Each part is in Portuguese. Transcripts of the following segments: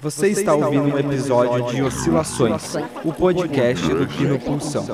Você está ouvindo um episódio de Oscilações, o podcast do Kino Pulsão.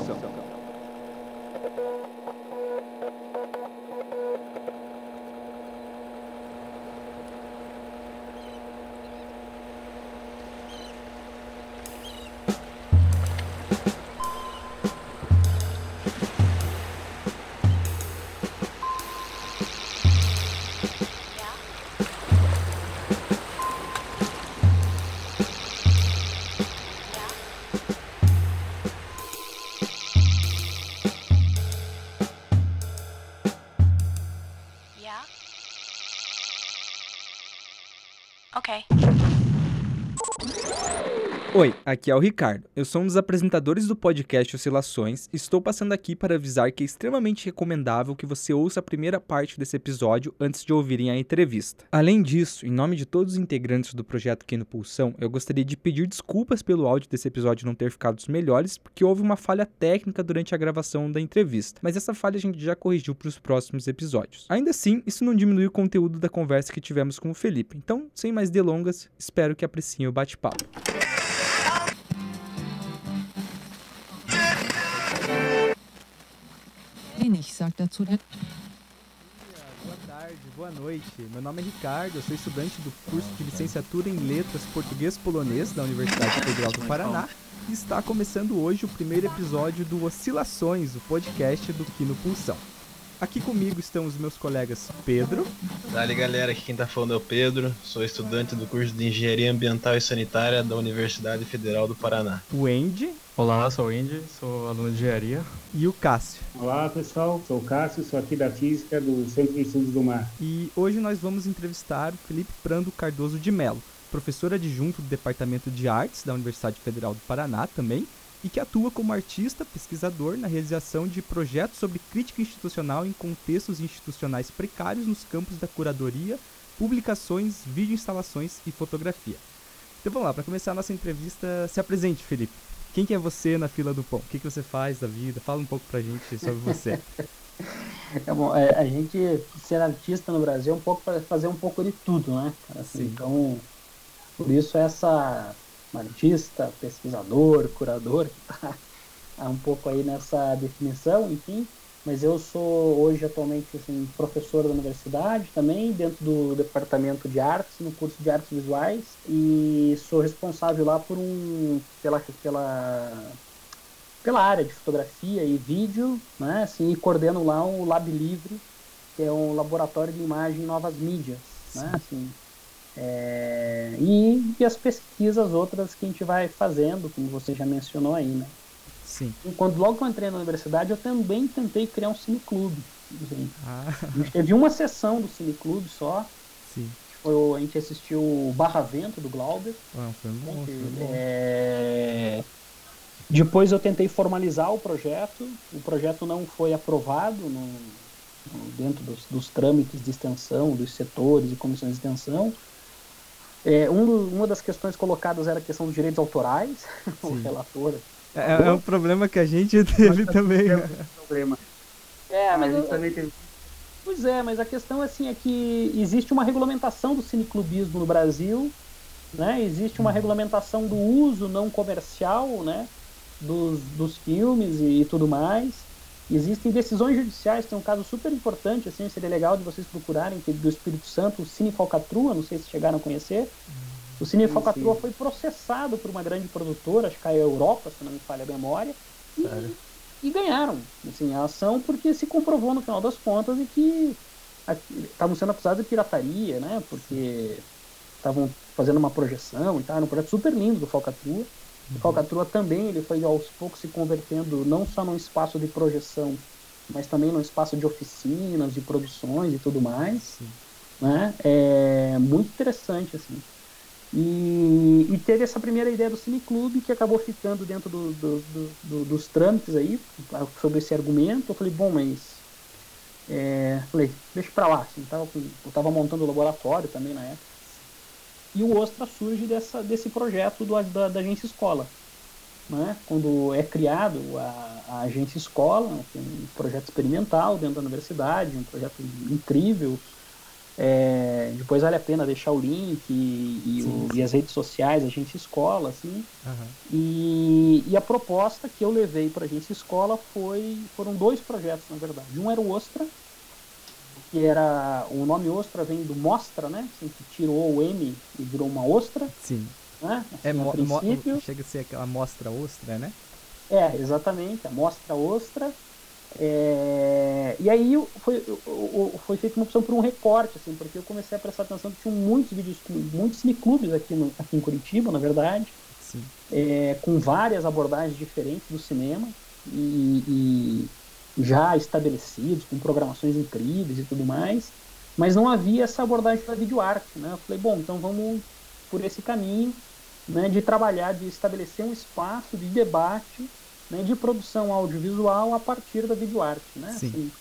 Oi, aqui é o Ricardo. Eu sou um dos apresentadores do podcast Oscilações e estou passando aqui para avisar que é extremamente recomendável que você ouça a primeira parte desse episódio antes de ouvirem a entrevista. Além disso, em nome de todos os integrantes do projeto Kino Pulsão, eu gostaria de pedir desculpas pelo áudio desse episódio não ter ficado dos melhores, porque houve uma falha técnica durante a gravação da entrevista, mas essa falha a gente já corrigiu para os próximos episódios. Ainda assim, isso não diminui o conteúdo da conversa que tivemos com o Felipe, então, sem mais delongas, espero que apreciem o bate-papo. Wenig sagt dazu der Boa tarde, boa noite. Meu nome é Ricardo, eu sou estudante do curso de licenciatura em Letras Português-Polonês da Universidade Federal do Paraná e está começando hoje o primeiro episódio do Oscilações, o podcast do Kino Pulsão. Aqui comigo estão os meus colegas Pedro, Dali galera, aqui quem tá falando é o Pedro, sou estudante do curso de Engenharia Ambiental e Sanitária da Universidade Federal do Paraná. o Andy Olá, sou o Indy, sou aluno de engenharia. e o Cássio. Olá pessoal, sou o Cássio, sou aqui da Física do Centro de Estudos do Mar. E hoje nós vamos entrevistar o Felipe Prando Cardoso de Mello, professor adjunto do Departamento de Artes da Universidade Federal do Paraná também, e que atua como artista pesquisador na realização de projetos sobre crítica institucional em contextos institucionais precários nos campos da curadoria, publicações, videoinstalações e fotografia. Então vamos lá, para começar a nossa entrevista, se apresente, Felipe. Quem que é você na fila do pão? O que, que você faz da vida? Fala um pouco pra gente sobre você. É bom, é, a gente ser artista no Brasil é um pouco para fazer um pouco de tudo, né? Assim, Sim. então, por isso essa artista, pesquisador, curador, que tá um pouco aí nessa definição, enfim. Mas eu sou hoje atualmente assim, professor da universidade também, dentro do departamento de artes, no curso de artes visuais, e sou responsável lá por um pela pela pela área de fotografia e vídeo, né? Assim, e coordeno lá o Lab Livre, que é um laboratório de imagem em novas mídias, né? Assim, é, e, e as pesquisas outras que a gente vai fazendo, como você já mencionou aí, né? Sim. E quando logo que eu entrei na universidade, eu também tentei criar um cineclube. Ah, A gente teve uma sessão do cineclube só, sim. foi, a gente assistiu o Barra Vento do Glauber, Ah, foi bom, foi bom. é, Depois eu tentei formalizar o projeto, o projeto não foi aprovado no- no- dentro dos, dos trâmites de extensão, dos setores e comissões de extensão. É, um uma das questões colocadas era a questão dos direitos autorais, o relator É, é um problema que a gente teve também, né? problema. É, mas gente também teve Pois é, mas a questão assim é que existe uma regulamentação do cineclubismo no Brasil, né? Existe uma regulamentação do uso não comercial, né? Dos, dos filmes e, e tudo mais. Existem decisões judiciais, tem um caso super importante, assim, seria legal de vocês procurarem, que é do Espírito Santo, o Cine Falcatrua, não sei se chegaram a conhecer. O Cine Sim, Falcatrua sim. foi processado por uma grande produtora, acho que é a Europa, se não me falha a memória, e, e ganharam assim, a ação porque se comprovou no final das contas e que estavam sendo acusados de pirataria, né? Porque estavam fazendo uma projeção e tal, era um projeto super lindo do Falcatrua. O Falcatrua também ele foi aos poucos se convertendo não só num espaço de projeção, mas também num espaço de oficinas, de produções e tudo mais. Né? É muito interessante, assim. E, e teve essa primeira ideia do Cineclube que acabou ficando dentro do- do- do- do- dos trâmites aí, sobre esse argumento. Eu falei, bom, mas. é, falei, deixa pra lá. Assim, tava eu tava montando o laboratório também na época. E o Ostra surge dessa, desse projeto do, da, da agência escola. Né? Quando é criado a, a agência escola, que é um projeto experimental dentro da universidade, um projeto incrível, É, depois vale a pena deixar o link e, e, o- e as redes sociais, a Agência Escola, assim. Aham. E, e a proposta que eu levei para a Agência Escola foi, foram dois projetos, na verdade. Um era o Ostra, que era, o nome Ostra vem do Mostra, né? Assim, que tirou o M e virou uma Ostra, Sim. né? É Assim, a mo- mo- princípio. chega a ser aquela mostra ostra, né? É, exatamente, a Mostra Ostra. É, e aí foi, foi feita uma opção por um recorte, assim, porque eu comecei a prestar atenção que tinham muitos vídeos, muitos cineclubes aqui, no, aqui em Curitiba, na verdade, é, com várias abordagens diferentes do cinema e, e já estabelecidos, com programações incríveis e tudo mais, mas não havia essa abordagem da videoarte, né? Eu falei, bom, então vamos por esse caminho, né, de trabalhar, de estabelecer um espaço de debate, né, de produção audiovisual a partir da videoarte, né? Sim. Assim,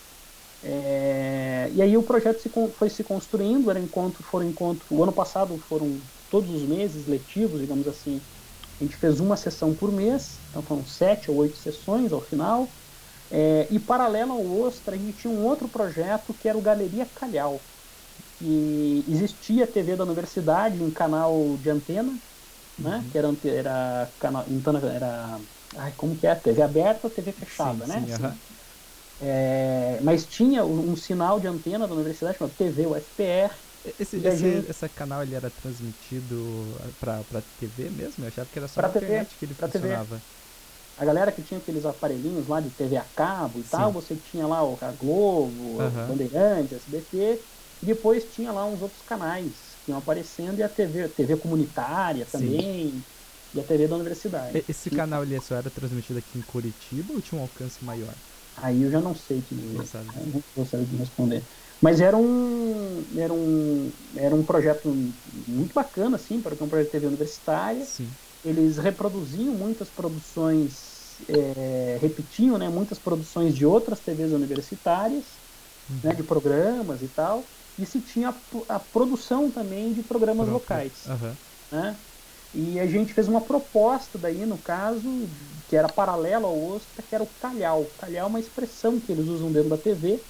é, e aí o projeto se foi se construindo, era encontro, foram encontro, o ano passado foram todos os meses letivos, digamos assim, a gente fez uma sessão por mês, então foram sete ou oito sessões ao final. É, e paralelo ao Ostra, a gente tinha um outro projeto que era o Galeria Calhau. Que existia a TV da universidade, um canal de antena, né? Que era, era canal, então era. Ai, como que é? TV aberta ou TV fechada, sim, né? sim, Assim, aham. é, mas tinha um, um sinal de antena da universidade chamado TV UFPR. Esse, esse, gente- esse canal ele era transmitido pra, pra TV mesmo? Eu achava que era só Pra na TV, internet que ele pra TV. funcionava. A galera que tinha aqueles aparelhinhos lá de TV a cabo e Sim. tal, você tinha lá o a Globo, o Bandeirantes, SBT, e depois tinha lá uns outros canais que iam aparecendo e a TV, TV comunitária Sim. E a TV da universidade. E- Esse canal ele só era transmitido aqui em Curitiba ou tinha um alcance maior? Aí eu já não sei te dizer. Não sabe. Eu não gostaria de responder. Mas era um, era um, era um projeto muito bacana, assim, porque é um projeto de TV universitária. Sim. Eles reproduziam muitas produções, é, repetiam né, muitas produções de outras TVs universitárias, né, de programas e tal. E se tinha a, a produção também de programas Próprio. locais Aham. né? E a gente fez uma proposta daí, no caso, que era paralela ao Ostra, que era o calhau. Calhau é uma expressão que eles usam dentro da TV,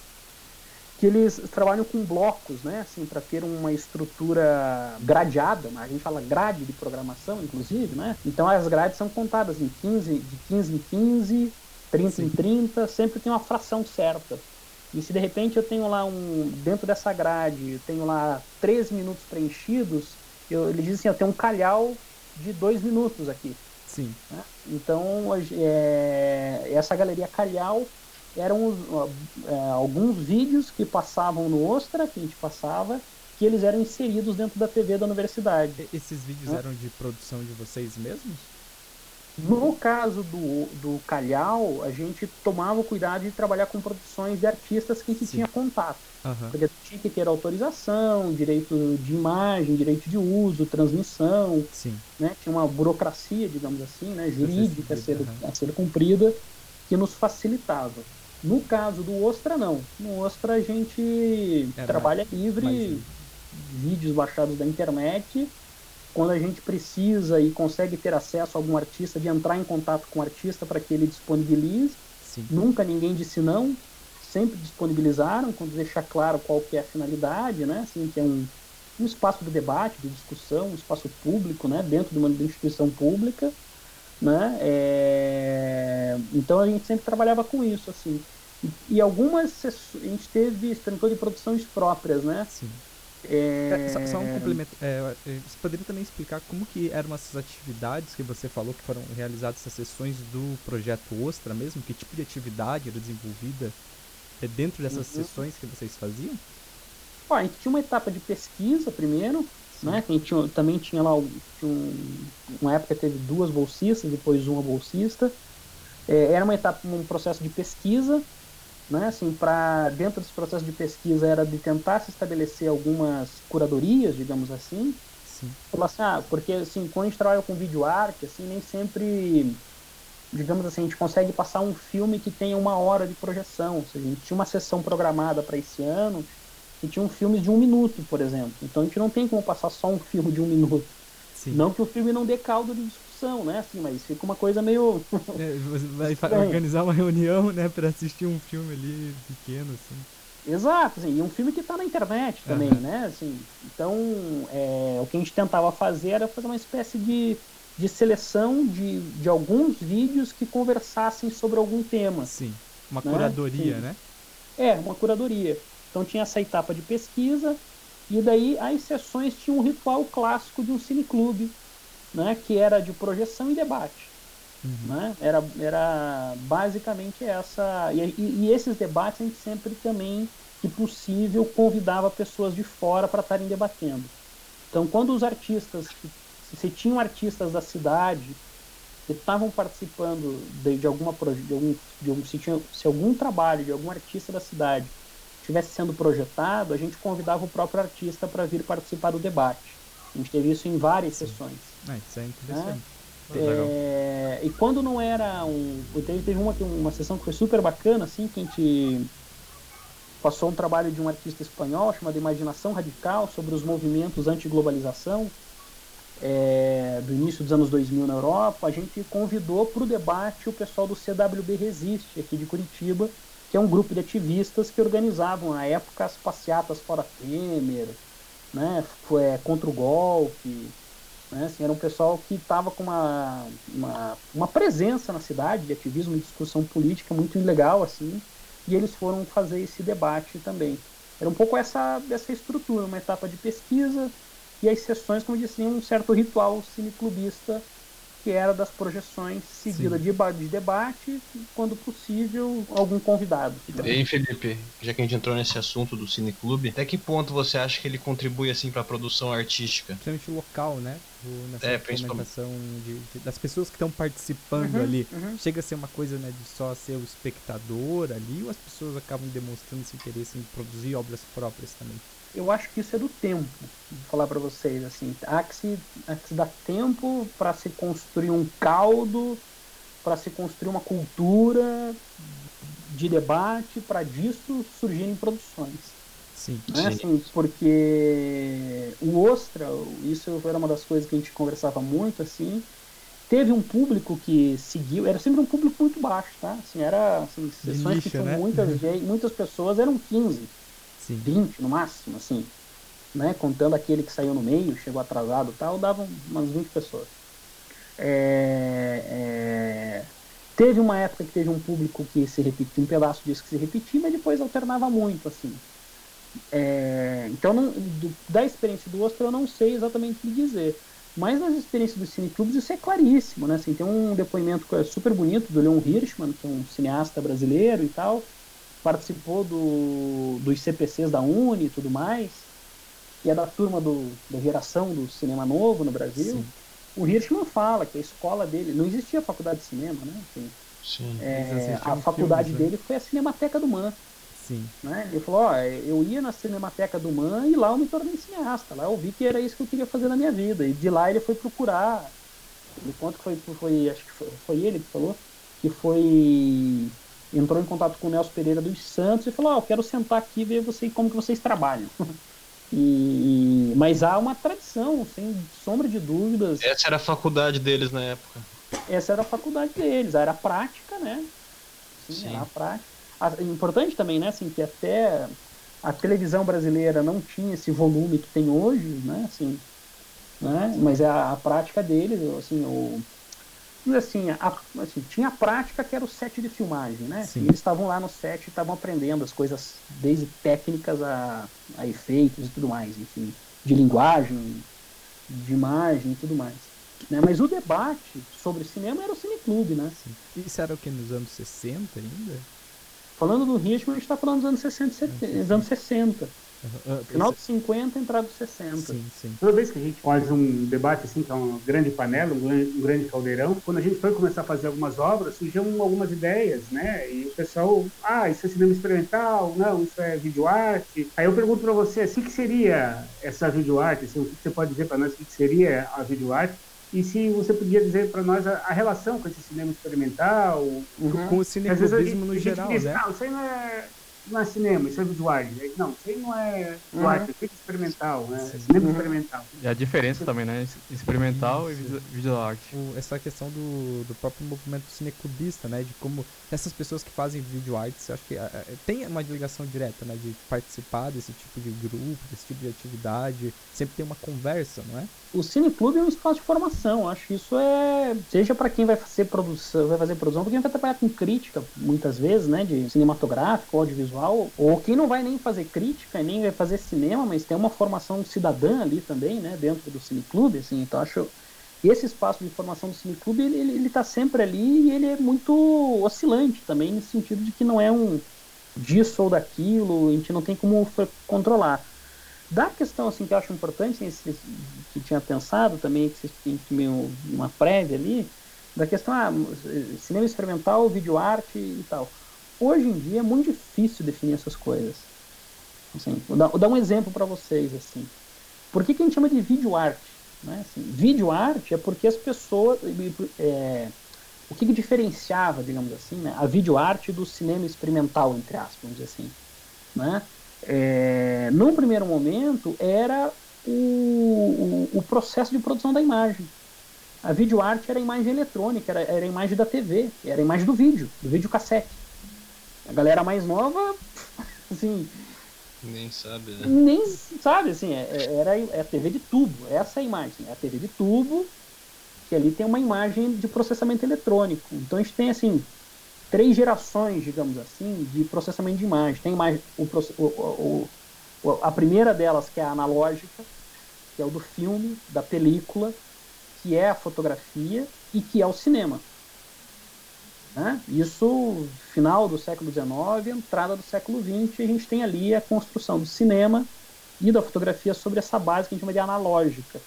que eles trabalham com blocos, né? Assim, para ter uma estrutura gradeada, a gente fala grade de programação, inclusive, né? Então as grades são contadas em 15, de 15 em 15, 30 em Sim. 30, sempre tem uma fração certa. E se de repente eu tenho lá um. Dentro dessa grade, eu tenho lá 13 minutos preenchidos, eu, eles dizem assim, eu tenho um calhau de 2 minutos aqui. Sim. né? Então, é, essa galeria Calhau eram os, é, alguns vídeos que passavam no Ostra, que a gente passava, que eles eram inseridos dentro da TV da universidade. Esses vídeos Hã? eram de produção de vocês mesmos? No caso do, do Calhau, a gente tomava o cuidado de trabalhar com produções de artistas que a gente Sim. tinha contato. Aham. Porque tinha que ter autorização, direito de imagem, direito de uso, transmissão, Sim. né? Tinha uma burocracia, digamos assim, né? jurídica a ser, aham. a ser cumprida, que nos facilitava. No caso do Ostra, não. No Ostra a gente É, trabalha livre. vídeos baixados da internet. Quando a gente precisa e consegue ter acesso a algum artista, de entrar em contato com o artista para que ele disponibilize. Sim. Nunca ninguém disse não, sempre disponibilizaram, quando deixar claro qual que é a finalidade, né? Assim, que é um, um espaço de debate, de discussão, um espaço público, né? Dentro de uma instituição pública, né? É, Então a gente sempre trabalhava com isso, assim. E, e algumas a gente teve experimentou de produções próprias, né? Sim. É, É, só, só um complemento. é, é, você poderia também explicar como que eram essas atividades que você falou que foram realizadas essas sessões do projeto Ostra mesmo? Que tipo de atividade era desenvolvida é, dentro dessas Uhum. sessões que vocês faziam? A gente tinha uma etapa de pesquisa primeiro, né? que A gente tinha- também tinha lá tinha um- uma época teve duas bolsistas, depois uma bolsista. É, era uma etapa, um processo de pesquisa, né? Assim, para dentro desse processo de pesquisa era de tentar se estabelecer algumas curadorias, digamos assim. Sim. Falar assim, ah, porque assim, quando a gente trabalha com vídeo arte, assim, nem sempre, digamos assim, a gente consegue passar um filme que tenha uma hora de projeção. Ou seja, a gente tinha uma sessão programada para esse ano e tinha um filme de um minuto, por exemplo. Então a gente não tem como passar só um filme de um minuto. Sim. Não que o filme não dê caldo de discussão, né? Assim, mas fica uma coisa meio. É, você vai organizar uma reunião, né, pra assistir um filme ali pequeno, assim. Exato, assim, e um filme que está na internet também, Aham. né? Assim, então, é, o que a gente tentava fazer era fazer uma espécie de, de seleção de, de alguns vídeos que conversassem sobre algum tema. Sim. Uma Né? curadoria, Sim. né? É, uma curadoria. Então tinha essa etapa de pesquisa, e daí as sessões tinham um ritual clássico de um cineclube, né? Que era de projeção e debate. Né? Era, era basicamente essa. E, e- e esses debates a gente sempre também, que possível, convidava pessoas de fora para estarem debatendo. Então, quando os artistas, se, se tinham artistas da cidade que estavam participando de, de alguma de algum, de algum se, tinha, se algum trabalho de algum artista da cidade estivesse sendo projetado, a gente convidava o próprio artista para vir participar do debate. A gente teve isso em várias sessões. Ah, isso é interessante. Legal. É, e quando não era um. Teve, teve uma, uma sessão que foi super bacana, assim, que a gente passou um trabalho de um artista espanhol chamado Imaginação Radical sobre os movimentos anti-globalização é, do início dos anos 2000 na Europa. A gente convidou para o debate o pessoal do CWB Resiste, aqui de Curitiba, que é um grupo de ativistas que organizavam na época as passeatas fora Temer, né, foi, é, contra o golpe. Né, assim, era um pessoal que estava com uma, uma, uma presença na cidade de ativismo e discussão política muito legal, assim, e eles foram fazer esse debate também. Era um pouco essa, dessa estrutura, uma etapa de pesquisa e as sessões, como eu disse, um certo ritual cineclubista que era das projeções seguida de, de debate, e, quando possível, algum convidado. E aí, Felipe, já que a gente entrou nesse assunto do cineclube, até que ponto você acha que ele contribui assim para a produção artística? Principalmente local, né? O- Nessa É, de, de- das pessoas que estão participando Uhum, ali. uhum. Chega a ser uma coisa né, de só ser o espectador ali, ou as pessoas acabam demonstrando esse interesse em produzir obras próprias também? eu acho que isso é do tempo, vou falar para vocês assim, há que se, há que se dar tempo para se construir um caldo, para se construir uma cultura de debate, para disso surgirem produções. Sim. Né? Assim, porque o Ostra, isso era uma das coisas que a gente conversava muito, assim, teve um público que seguiu, era sempre um público muito baixo, tá? Assim, era assim, sessões que tinham né? muitas, gente- muitas pessoas, eram 15. Sim. 20 no máximo, assim, né? Contando aquele que saiu no meio, chegou atrasado e tal, davam umas 20 pessoas. É, é, Teve uma época que teve um público que se repetia, um pedaço disso que se repetia, mas depois alternava muito, assim. É, então, não- do- da experiência do Oscar eu não sei exatamente o que dizer. Mas nas experiências dos cineclubes isso é claríssimo, né? Assim, tem um depoimento que é super bonito do Leon Hirschman, que é um cineasta brasileiro e tal, participou do, dos CPCs da Uni e tudo mais, e é da turma do, da geração do cinema novo no Brasil. Sim. O Hirschman fala que a escola dele, não existia faculdade de cinema, né? Assim, Sim. é, a faculdade filmes, né? dele foi a Cinemateca do MAN. Sim. Né? Ele falou, ó, eu ia na Cinemateca do MAN e lá eu me tornei cineasta. Lá eu vi que era isso que eu queria fazer na minha vida. E de lá ele foi procurar. Ele conta que foi, foi acho que foi, foi ele que falou, que foi. Entrou em contato com o Nelson Pereira dos Santos e falou, ó, eu quero sentar aqui e ver você, como que vocês trabalham. E, e- mas há uma tradição, sem sombra de dúvidas. Essa era a faculdade deles na época. Essa era a faculdade deles, era a prática, né? Sim, Sim. era a prática. Importante também, né, assim, que até a televisão brasileira não tinha esse volume que tem hoje, né, assim, né, mas é a, a prática deles, assim, o, assim, a- assim, tinha a prática que era o set de filmagem, né, Sim. eles estavam lá no set e estavam aprendendo as coisas, desde técnicas a, a efeitos e tudo mais, enfim, de linguagem, de imagem e tudo mais. Né? Mas o debate sobre cinema era o cineclube, né? Isso era o que nos anos 60 ainda? Falando do ritmo, a gente está falando dos anos 60, e 70, dos anos 60. Ah, Final dos 50, entrada dos 60. Sim, sim. Toda vez que a gente faz um debate assim, que é uma grande panela, um grande, um grande caldeirão, quando a gente foi começar a fazer algumas obras, surgiam algumas ideias, né? E o pessoal, ah, isso é cinema experimental, não, isso é videoarte. Aí eu pergunto para você, assim, o que seria essa videoarte? Assim, o que você pode dizer para nós o que seria a videoarte? E se você podia dizer para nós a, a relação com esse cinema experimental? Com o cineclubismo no geral, diz, né? Não, isso aí não é, não é cinema, isso é arte. Aí, Não, isso aí não é Uhum. arte, é feito experimental, né? Sim. Cinema Uhum. experimental. E a diferença também, né? Experimental e Isso. visual- visual art. o- essa questão do, do próprio movimento cineclubista, né? De como essas pessoas que fazem vídeo arts, acho que ah, ah, tem uma ligação direta, né? De participar desse tipo de grupo, desse tipo de atividade. Sempre tem uma conversa, não é? O Cineclube é um espaço de formação. Acho que isso é. Seja para quem vai fazer produção, vai fazer produção, para quem vai trabalhar com crítica, muitas vezes, né? De cinematográfico, audiovisual, ou quem não vai nem fazer crítica, nem vai fazer cinema, mas tem uma formação cidadã ali também, né? Dentro do Cineclube, assim. Então acho. Esse espaço de formação do Cineclube, ele, ele, tá sempre ali e ele é muito oscilante também, nesse sentido de que não é um disso ou daquilo, a gente não tem como controlar. Da questão assim que eu acho importante, que tinha pensado também, que vocês que meio uma prévia ali, da questão ah, cinema experimental, vídeo arte e tal. Hoje em dia é muito difícil definir essas coisas. Assim, vou, dar, vou dar um exemplo para vocês assim. Por que, que a gente chama de vídeo arte? Né? Assim, vídeo arte é porque as pessoas é, o que, que diferenciava, digamos assim, né, a vídeo arte do cinema experimental, entre aspas, vamos dizer assim, né? É, num primeiro momento era o, o, o processo de produção da imagem. A videoarte era a imagem eletrônica, era, era a imagem da TV, era a imagem do vídeo, do videocassete. A galera mais nova, assim, Nem sabe, né? nem sabe, assim, é, é- era é a TV de tubo, essa é a imagem, é a TV de tubo, que ali tem uma imagem de processamento eletrônico. Então a gente tem, assim, três gerações, digamos assim, de processamento de imagem. Tem proce- o- o- o- a primeira delas, que é a analógica, que é o do filme, da película, que é a fotografia e que é o cinema. Né? Isso, final do século XIX, entrada do século XX, a gente tem ali a construção do cinema e da fotografia sobre essa base que a gente chama de analógica.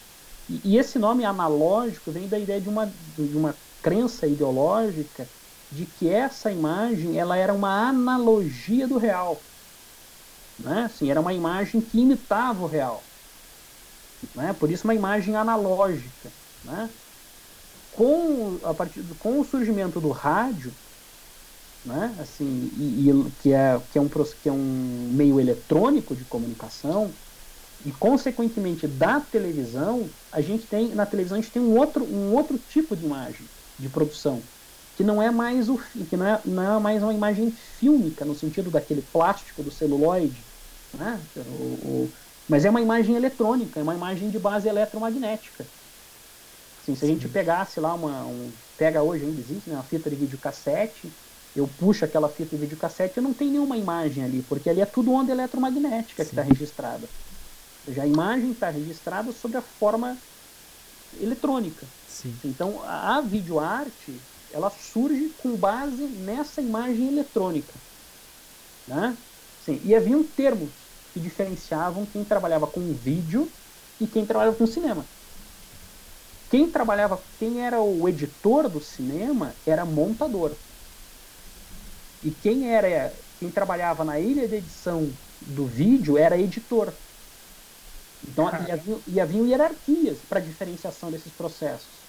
E, e esse nome analógico vem da ideia de uma, de uma crença ideológica de que essa imagem ela era uma analogia do real. Né? Assim, era uma imagem que imitava o real. Né? Por isso uma imagem analógica. Né? Com, a partir, com o surgimento do rádio, né? assim, e, e que, é, que, é um, que é um meio eletrônico de comunicação, e consequentemente da televisão, a gente tem na televisão a gente tem um outro, um outro tipo de imagem de produção que não é mais o que não é, não é mais uma imagem fílmica no sentido daquele plástico do celuloide, né? O- o- mas é uma imagem eletrônica, é uma imagem de base eletromagnética. Assim, se a gente pegasse lá uma um, pega hoje ainda existe né, uma fita de videocassete, eu puxo aquela fita de videocassete, eu não tenho nenhuma imagem ali, porque ali é tudo onda eletromagnética que está Sim. registrada. Ou seja, a imagem está registrada sobre a forma eletrônica. Sim. Então, a videoarte, ela surge com base nessa imagem eletrônica. Né? Sim, e haviam termos que diferenciavam quem trabalhava com vídeo e quem trabalhava com cinema. Quem trabalhava, quem era o editor do cinema era montador. E quem era, quem trabalhava na ilha de edição do vídeo era editor. Então, e haviam, e haviam hierarquias para diferenciação desses processos.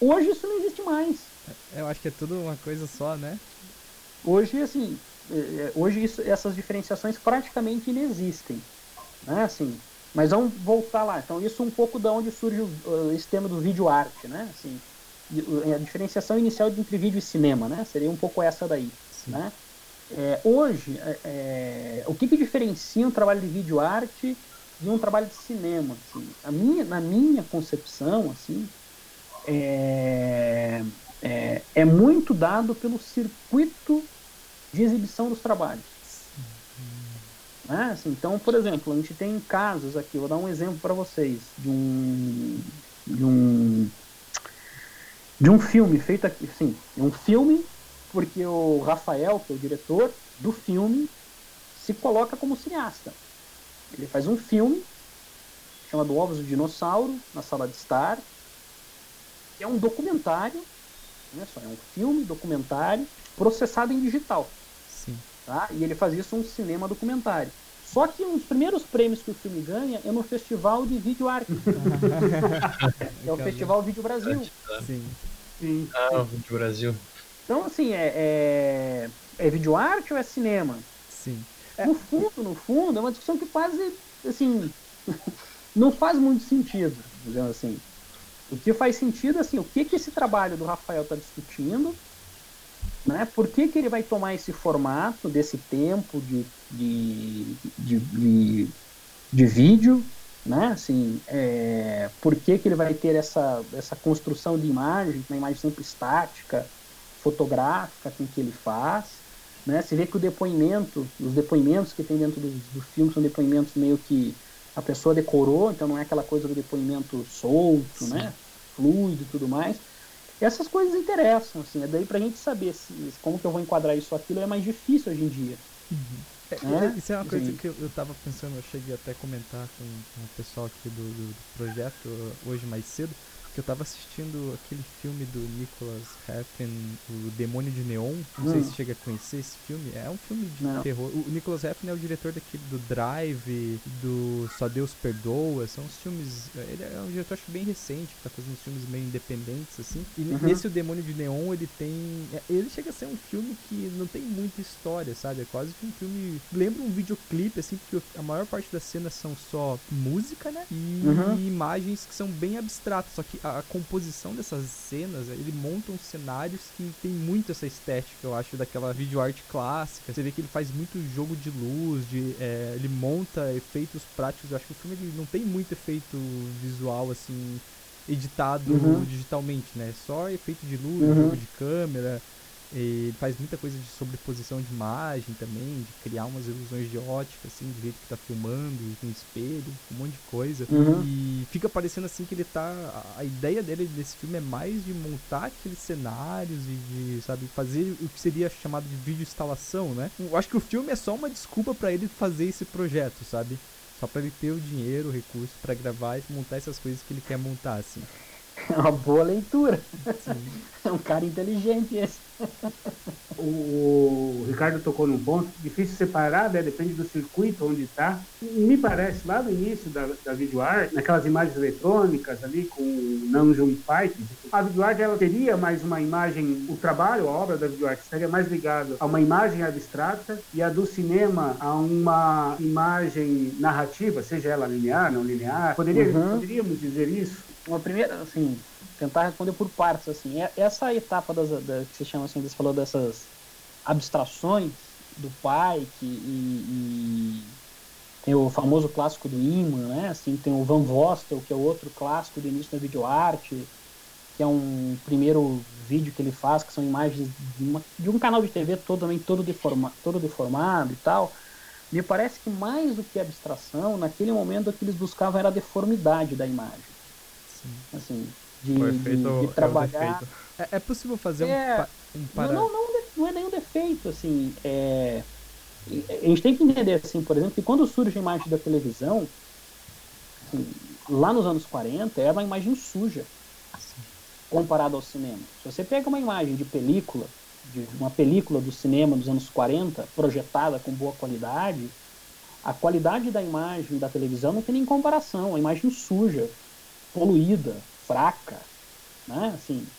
Hoje isso não existe mais. Eu acho que é tudo uma coisa só, né? Hoje, assim, eh, eh, hoje isso- essas diferenciações praticamente inexistem. Né? Assim, mas vamos voltar lá. Então, isso um pouco da onde surge o, uh, esse tema do vídeo arte, né? Assim, a diferenciação inicial entre vídeo e cinema, né? Seria um pouco essa daí, Sim. né? É, hoje, é, é, o que, que diferencia um trabalho de vídeo arte de um trabalho de cinema? Assim? A minha, na minha concepção, assim, é, é, é muito dado pelo circuito de exibição dos trabalhos. Né? Assim, então, por exemplo, a gente tem casos aqui, vou dar um exemplo para vocês de um de um de um filme feito aqui, sim, um filme porque o Rafael, que é o diretor do filme, se coloca como cineasta. Ele faz um filme chamado Ovos do Dinossauro na sala de estar. Que É um documentário, né, só é um filme documentário processado em digital. Sim. Tá? E ele faz isso um cinema documentário. Só que um dos primeiros prêmios que o filme ganha é no Festival de Vídeo Arte. é o Festival Vídeo Brasil. Sim. Sim. Ah, o Vídeo Brasil. Então, assim, é, é, é vídeo arte ou é cinema? Sim. No fundo, no fundo, é uma discussão que quase, assim, não faz muito sentido, dizendo assim. O que faz sentido, assim, o que que esse trabalho do Rafael está discutindo, né? Por que, que ele vai tomar esse formato desse tempo de, de, de, de, de vídeo, né? Assim, é, por que, que ele vai ter essa, essa construção de imagem, uma imagem sempre estática, fotográfica com que ele faz, né? Você vê que o depoimento, os depoimentos que tem dentro do, do filme são depoimentos meio que a pessoa decorou, então não é aquela coisa do depoimento solto, né? Fluido e tudo mais. Essas coisas interessam, assim, é daí pra gente saber se, como que eu vou enquadrar isso aquilo é mais difícil hoje em dia. É, É, Isso é uma coisa sim. que eu, eu tava pensando, eu cheguei até a comentar com, com o pessoal aqui do, do- projeto hoje mais cedo, que eu tava assistindo aquele filme do Nicholas Refn, O Demônio de Neon. Não sei Hum. se chega a conhecer esse filme. É um filme de Não. terror. O Nicholas Refn é o diretor daquele do Drive, do Só Deus Perdoa. São os filmes. Ele é um diretor acho que bem recente, que tá fazendo uns filmes meio independentes, assim. E Uhum. nesse O Demônio de Neon, ele tem. é, Ele chega a ser um filme que não tem muita história, sabe? É quase que um filme. Lembra um videoclipe, assim, porque a maior parte das cenas são só música, né? E Uhum. imagens que são bem abstratas. Só que a, a composição dessas cenas, ele monta uns cenários que tem muito essa estética, eu acho, daquela videoarte clássica. Você vê que ele faz muito jogo de luz, de, é, ele monta efeitos práticos. Eu acho que o filme ele não tem muito efeito visual, assim, editado Uhum. digitalmente, né? Só efeito de luz, Uhum. jogo de câmera. Ele faz muita coisa de sobreposição de imagem também, de criar umas ilusões de ótica, assim, do jeito que tá filmando, com espelho, um monte de coisa. Uhum. E fica parecendo assim que ele tá. a- ideia dele desse filme é mais de montar aqueles cenários e de, sabe, fazer o que seria chamado de vídeo instalação, né? Eu acho que o filme é só uma desculpa pra ele fazer esse projeto, sabe? Só pra ele ter o dinheiro, o recurso pra gravar e montar essas coisas que ele quer montar, assim. É uma boa leitura. Sim. É um cara inteligente esse. O, o Ricardo tocou num ponto difícil separar, né? Depende do circuito onde está. Me parece lá no início da, da videoart, naquelas imagens eletrônicas ali com Namjoon Pike, a videoart ela teria mais uma imagem, o trabalho, a obra da videoart estaria mais ligado a uma imagem abstrata e a do cinema a uma imagem narrativa, seja ela linear, não linear. Poderia, Uhum. Poderíamos dizer isso? Uma primeira, assim, tentar responder por partes, assim, é- essa etapa das, da, que você chama, assim, você falou dessas abstrações do pai, que, e, e tem o famoso clássico do Iman, né, assim, tem o Van Vostel, que é outro clássico do início da videoarte, que é um primeiro vídeo que ele faz, que são imagens de, uma- de um canal de TV todo, também todo, deforma, todo deformado e tal, me parece que mais do que abstração, naquele momento o que eles buscavam era a deformidade da imagem. Sim. assim, de, de- de é trabalhar. É, é possível fazer um, É, pa- um Não, para... não, não, de- não é nenhum defeito, assim. É, a gente tem que entender, assim, por exemplo, que quando surge a imagem da televisão, assim, lá nos anos 40, era uma imagem suja comparado ao cinema. Se você pega uma imagem de película, de uma película do cinema dos anos 40, projetada com boa qualidade, a qualidade da imagem da televisão não tem nem comparação. A imagem suja, poluída, fraca, né? Assim,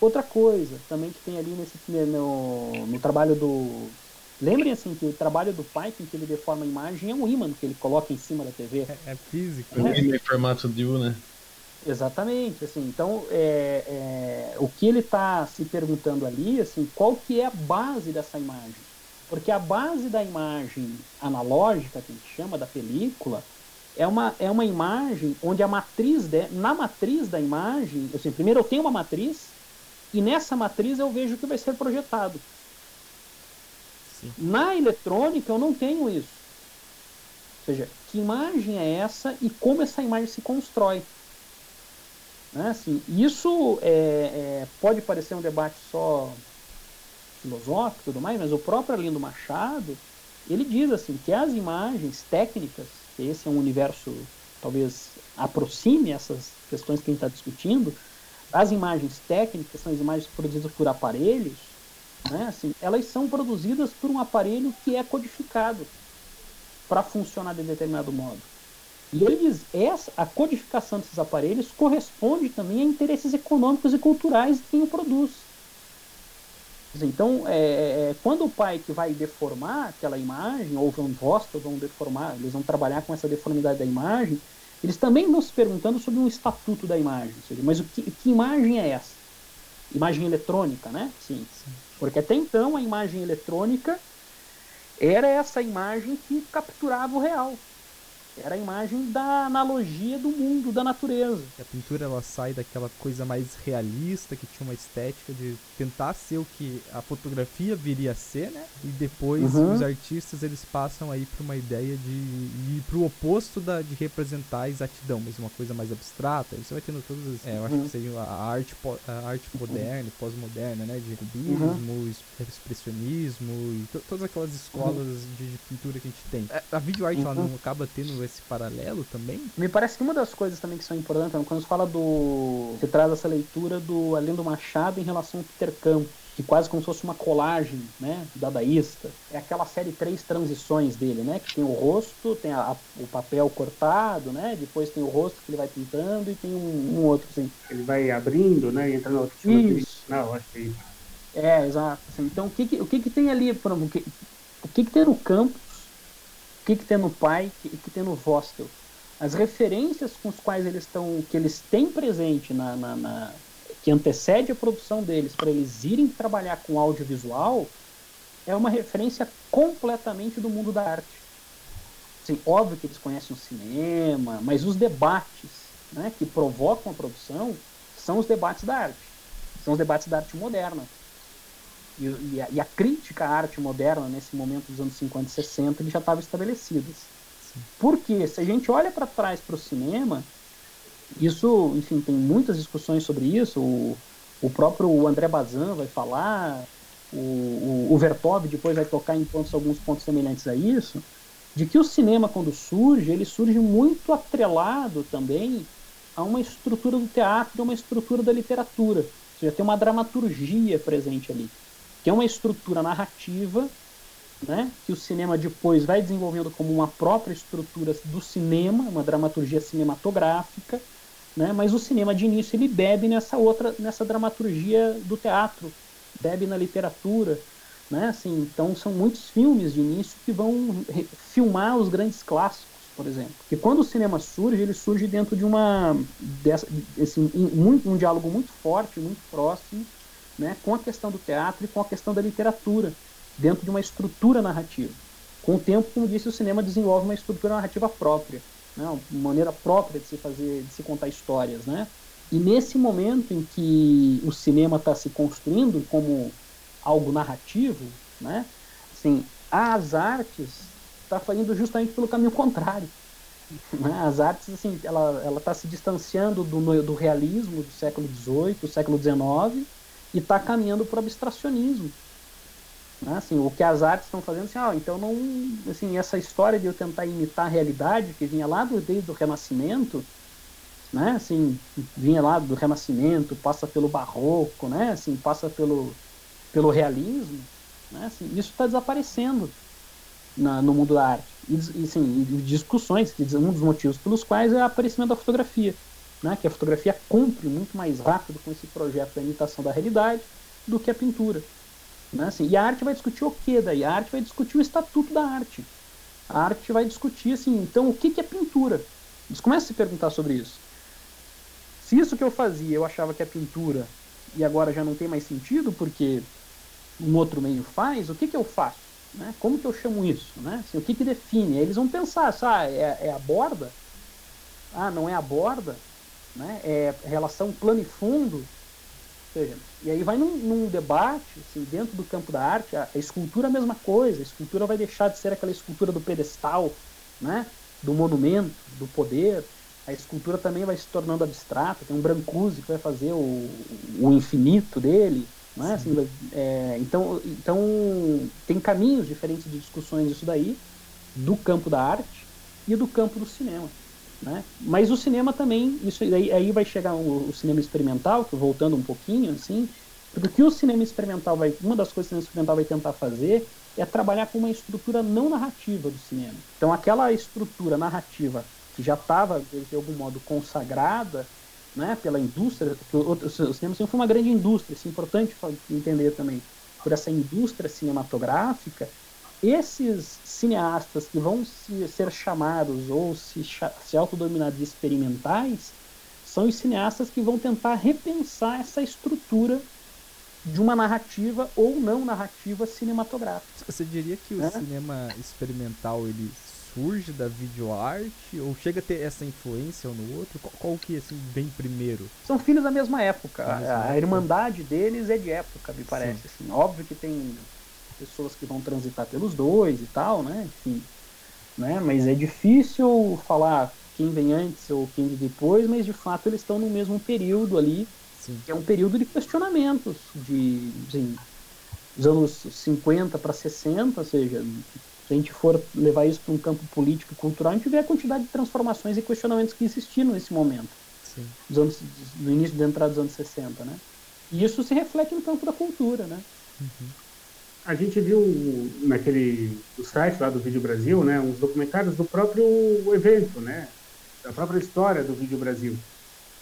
outra coisa também que tem ali nesse no, no trabalho do lembrem assim que o trabalho do Pike em que ele deforma a imagem é um ímã que ele coloca em cima da TV. É, é físico. O né? game em formato DIU, né? Exatamente, assim, então é, é, o que ele está se perguntando ali, assim, qual que é a base dessa imagem? Porque a base da imagem analógica, que a gente chama da película, é uma, é uma imagem onde a matriz, de, na matriz da imagem, assim, primeiro eu tenho uma matriz, e nessa matriz eu vejo o que vai ser projetado. Sim. Na eletrônica eu não tenho isso. Ou seja, que imagem é essa e como essa imagem se constrói? Né? Assim, isso é, é, pode parecer um debate só filosófico e tudo mais, mas o próprio Arlindo Machado ele diz assim que as imagens técnicas, que esse é um universo talvez aproxime essas questões que a gente está discutindo, as imagens técnicas são as imagens produzidas por aparelhos, né? assim, elas são produzidas por um aparelho que é codificado para funcionar de determinado modo. E ele diz, essa, a codificação desses aparelhos corresponde também a interesses econômicos e culturais de quem o produz. Então, é, é, quando o pai que vai deformar aquela imagem, ou Van Vostok vão deformar, eles vão trabalhar com essa deformidade da imagem, eles também vão se perguntando sobre um estatuto da imagem. Seja, mas o que, que, imagem é essa? Imagem eletrônica, né? Sim, sim. Porque até então a imagem eletrônica era essa imagem que capturava o real. Era a imagem da analogia do mundo, da natureza. A pintura ela sai daquela coisa mais realista, que tinha uma estética de tentar ser o que a fotografia viria a ser, né? E depois uhum. os artistas eles passam aí para uma ideia de ir para o oposto da, de representar a exatidão, mas uma coisa mais abstrata. Você vai tendo todas as, é, eu acho uhum. que seria a arte, a arte moderna, pós-moderna, né? De cubismo, uhum. expressionismo e todas aquelas escolas uhum. de, de, pintura que a gente tem. A, a videoarte ela não acaba tendo esse paralelo também? Me parece que uma das coisas também que são importantes, quando se fala do. Você traz essa leitura do Além do Machado em relação ao Peter Campos, que quase como se fosse uma colagem, né, dadaísta. É aquela série três transições dele, né, que tem o rosto, tem a, a, o papel cortado, né, depois tem o rosto que ele vai pintando e tem um, um outro, assim. Ele vai abrindo, né, e entra no outro Isso. Não, acho que é, é exato. Assim, então, o que, que o que, que tem ali, por exemplo, o que, o que, que tem no campo que, que tem no pai e que, que tem no Vostel. As referências com os quais eles estão, que eles têm presente na, na, na que antecede a produção deles para eles irem trabalhar com audiovisual é uma referência completamente do mundo da arte. Assim, óbvio que eles conhecem o cinema, mas os debates né, que provocam a produção são os debates da arte. São os debates da arte moderna e, e, a, e, a, crítica à arte moderna nesse momento dos anos 50 e 60 ele já estava estabelecidas. Porque se a gente olha para trás para o cinema, isso, enfim, tem muitas discussões sobre isso. O, o próprio André Bazin vai falar, o, o, o Vertov depois vai tocar em pontos, alguns pontos semelhantes a isso, de que o cinema, quando surge, ele surge muito atrelado também a uma estrutura do teatro e a uma estrutura da literatura. Ou seja, tem uma dramaturgia presente ali que é uma estrutura narrativa, né, que o cinema depois vai desenvolvendo como uma própria estrutura do cinema, uma dramaturgia cinematográfica, né, mas o cinema de início ele bebe nessa outra, nessa dramaturgia do teatro, bebe na literatura, né, assim, então são muitos filmes de início que vão filmar os grandes clássicos, por exemplo. Porque quando o cinema surge, ele surge dentro de uma dessa, assim, um, um diálogo muito forte, muito próximo né, com a questão do teatro e com a questão da literatura, dentro de uma estrutura narrativa. Com o tempo, como disse, o cinema desenvolve uma estrutura narrativa própria, né, uma maneira própria de se fazer, de se contar histórias, né? E nesse momento em que o cinema está se construindo como algo narrativo, né? Assim, as artes está indo justamente pelo caminho contrário. Né? As artes, assim, ela ela está se distanciando do, do realismo do século XVIII, do século XIX, e está caminhando para o abstracionismo. Né? Assim, o que as artes estão fazendo, assim, ah, então não, assim, essa história de eu tentar imitar a realidade que vinha lá do, desde o Renascimento, né? Assim, vinha lá do Renascimento, passa pelo Barroco, né? Assim, passa pelo, pelo realismo, né? Assim, isso está desaparecendo na, no mundo da arte. E, e, e discussões, um dos motivos pelos quais é o aparecimento da fotografia né, que a fotografia cumpre muito mais rápido com esse projeto da imitação da realidade do que a pintura. Né, assim, e a arte vai discutir o que daí? A arte vai discutir o estatuto da arte. A arte vai discutir, assim, então, o que, que é pintura? Eles começam a se perguntar sobre isso. Se isso que eu fazia eu achava que é pintura e agora já não tem mais sentido porque um outro meio faz, o que, que eu faço? Né? Como que eu chamo isso? Né? Assim, o que, que define? Aí eles vão pensar, ah, é, é a borda? Ah, não é a borda? Né? é relação plano e fundo, seja, e aí vai num, num debate, assim, dentro do campo da arte, a, a, escultura é a mesma coisa, a escultura vai deixar de ser aquela escultura do pedestal, né? do monumento, do poder, a escultura também vai se tornando abstrata, tem um Brancusi que vai fazer o, o infinito dele, né? Assim, é, então, então tem caminhos diferentes de discussões disso daí, do campo da arte e do campo do cinema. Né? Mas o cinema também, isso aí, aí vai chegar o, o, cinema experimental, voltando um pouquinho, assim, porque o que o cinema experimental vai, uma das coisas que o cinema experimental vai tentar fazer é trabalhar com uma estrutura não narrativa do cinema. Então aquela estrutura narrativa que já estava, de algum modo, consagrada né, pela indústria, o, o, o cinema sempre foi uma grande indústria, isso é importante entender também. por essa indústria cinematográfica, esses cineastas que vão se, ser chamados ou se, se autodominar de experimentais são os cineastas que vão tentar repensar essa estrutura de uma narrativa ou não narrativa cinematográfica. Você diria que o É. cinema experimental ele surge da videoarte ou chega a ter essa influência um no outro? Qual, qual que assim bem primeiro? São filhos da mesma época. Da mesma a, a época. irmandade deles é de época, me parece. Assim. Óbvio que tem pessoas que vão transitar pelos dois e tal, né? Enfim, né? Mas é difícil falar quem vem antes ou quem vem depois, mas de fato eles estão no mesmo período ali, Sim. que é um período de questionamentos, de assim, dos anos 50 para 60, ou seja, se a gente for levar isso para um campo político e cultural, a gente vê a quantidade de transformações e questionamentos que existiram nesse momento Sim. dos anos, no início da entrada dos anos 60, né? E isso se reflete no campo da cultura, né? A gente viu naquele no site lá do Vídeo Brasil, né, uns documentários do próprio evento, né, da própria história do Vídeo Brasil.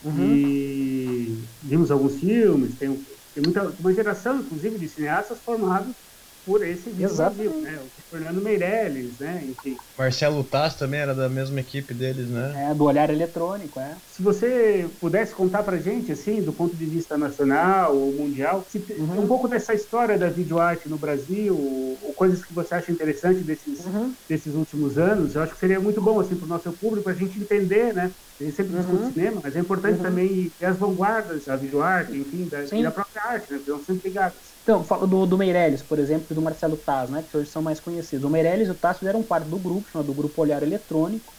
E vimos alguns filmes, tem, tem muita, uma geração, inclusive, de cineastas formados por esse Vídeo Exatamente. Brasil, né, o Fernando Meirelles, né, enfim. Marcelo Taz também era da mesma equipe deles, né? É, do olhar eletrônico, é. Se você pudesse contar pra gente, assim, do ponto de vista nacional ou mundial, Uhum. um pouco dessa história da videoarte no Brasil, ou, coisas que você acha interessante desses, Uhum. desses últimos anos, eu acho que seria muito bom, assim, pro nosso público, a gente entender, né? A gente sempre discute Uhum. cinema, mas é importante Uhum. também ter as vanguardas da videoarte, enfim, da, da própria arte, né? Porque elas sempre ligadas. Então, falo do, do Meirelles, por exemplo, e do Marcelo Taz, né? Que hoje são mais conhecidos. O Meirelles e o Taz fizeram parte do grupo, chamado do Grupo Olhar Eletrônico,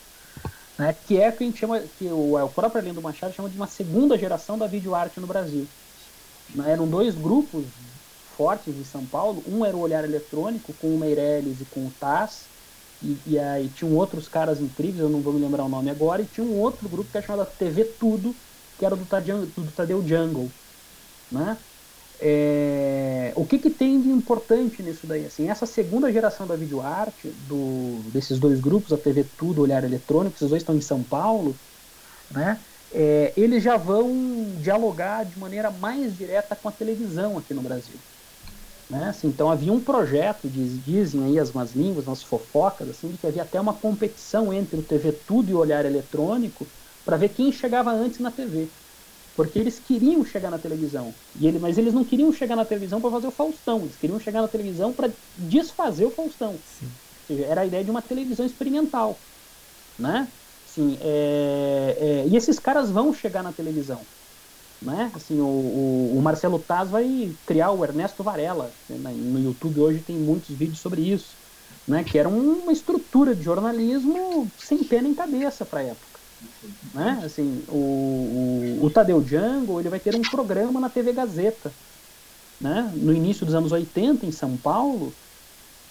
né? Que é o que a gente chama, que o, o próprio Arlindo Machado chama de uma segunda geração da videoarte no Brasil. Né, Eram dois grupos fortes em São Paulo. Um era o Olhar Eletrônico, com o Meirelles e com o Taz. E, e aí tinham outros caras incríveis, eu não vou me lembrar o nome agora. E tinha um outro grupo que era chamado TV Tudo, que era do do Tadeu Jungle. Né? É, o que, que tem de importante nisso daí? Assim, essa segunda geração da videoarte, do, desses dois grupos, a TV Tudo, Olhar Eletrônico, esses dois estão em São Paulo, né? É, eles já vão dialogar de maneira mais direta com a televisão aqui no Brasil. Né? Assim, então havia um projeto, diz- dizem aí as más línguas, as fofocas, assim, de que havia até uma competição entre o TV Tudo e o Olhar Eletrônico para ver quem chegava antes na TV. Porque eles queriam chegar na televisão. E ele, mas eles não queriam chegar na televisão para fazer o Faustão. Eles queriam chegar na televisão para desfazer o Faustão. Seja, era a ideia de uma televisão experimental. Né? Assim, é, é, e esses caras vão chegar na televisão. Né? Assim, o, o, o Marcelo Taz vai criar o Ernesto Varela. né? No YouTube hoje tem muitos vídeos sobre isso. Né? Que era uma estrutura de jornalismo sem pé nem cabeça para a época né? Assim, o, o, o Tadeu Django ele vai ter um programa na TV Gazeta, né? No início dos anos 80 em São Paulo.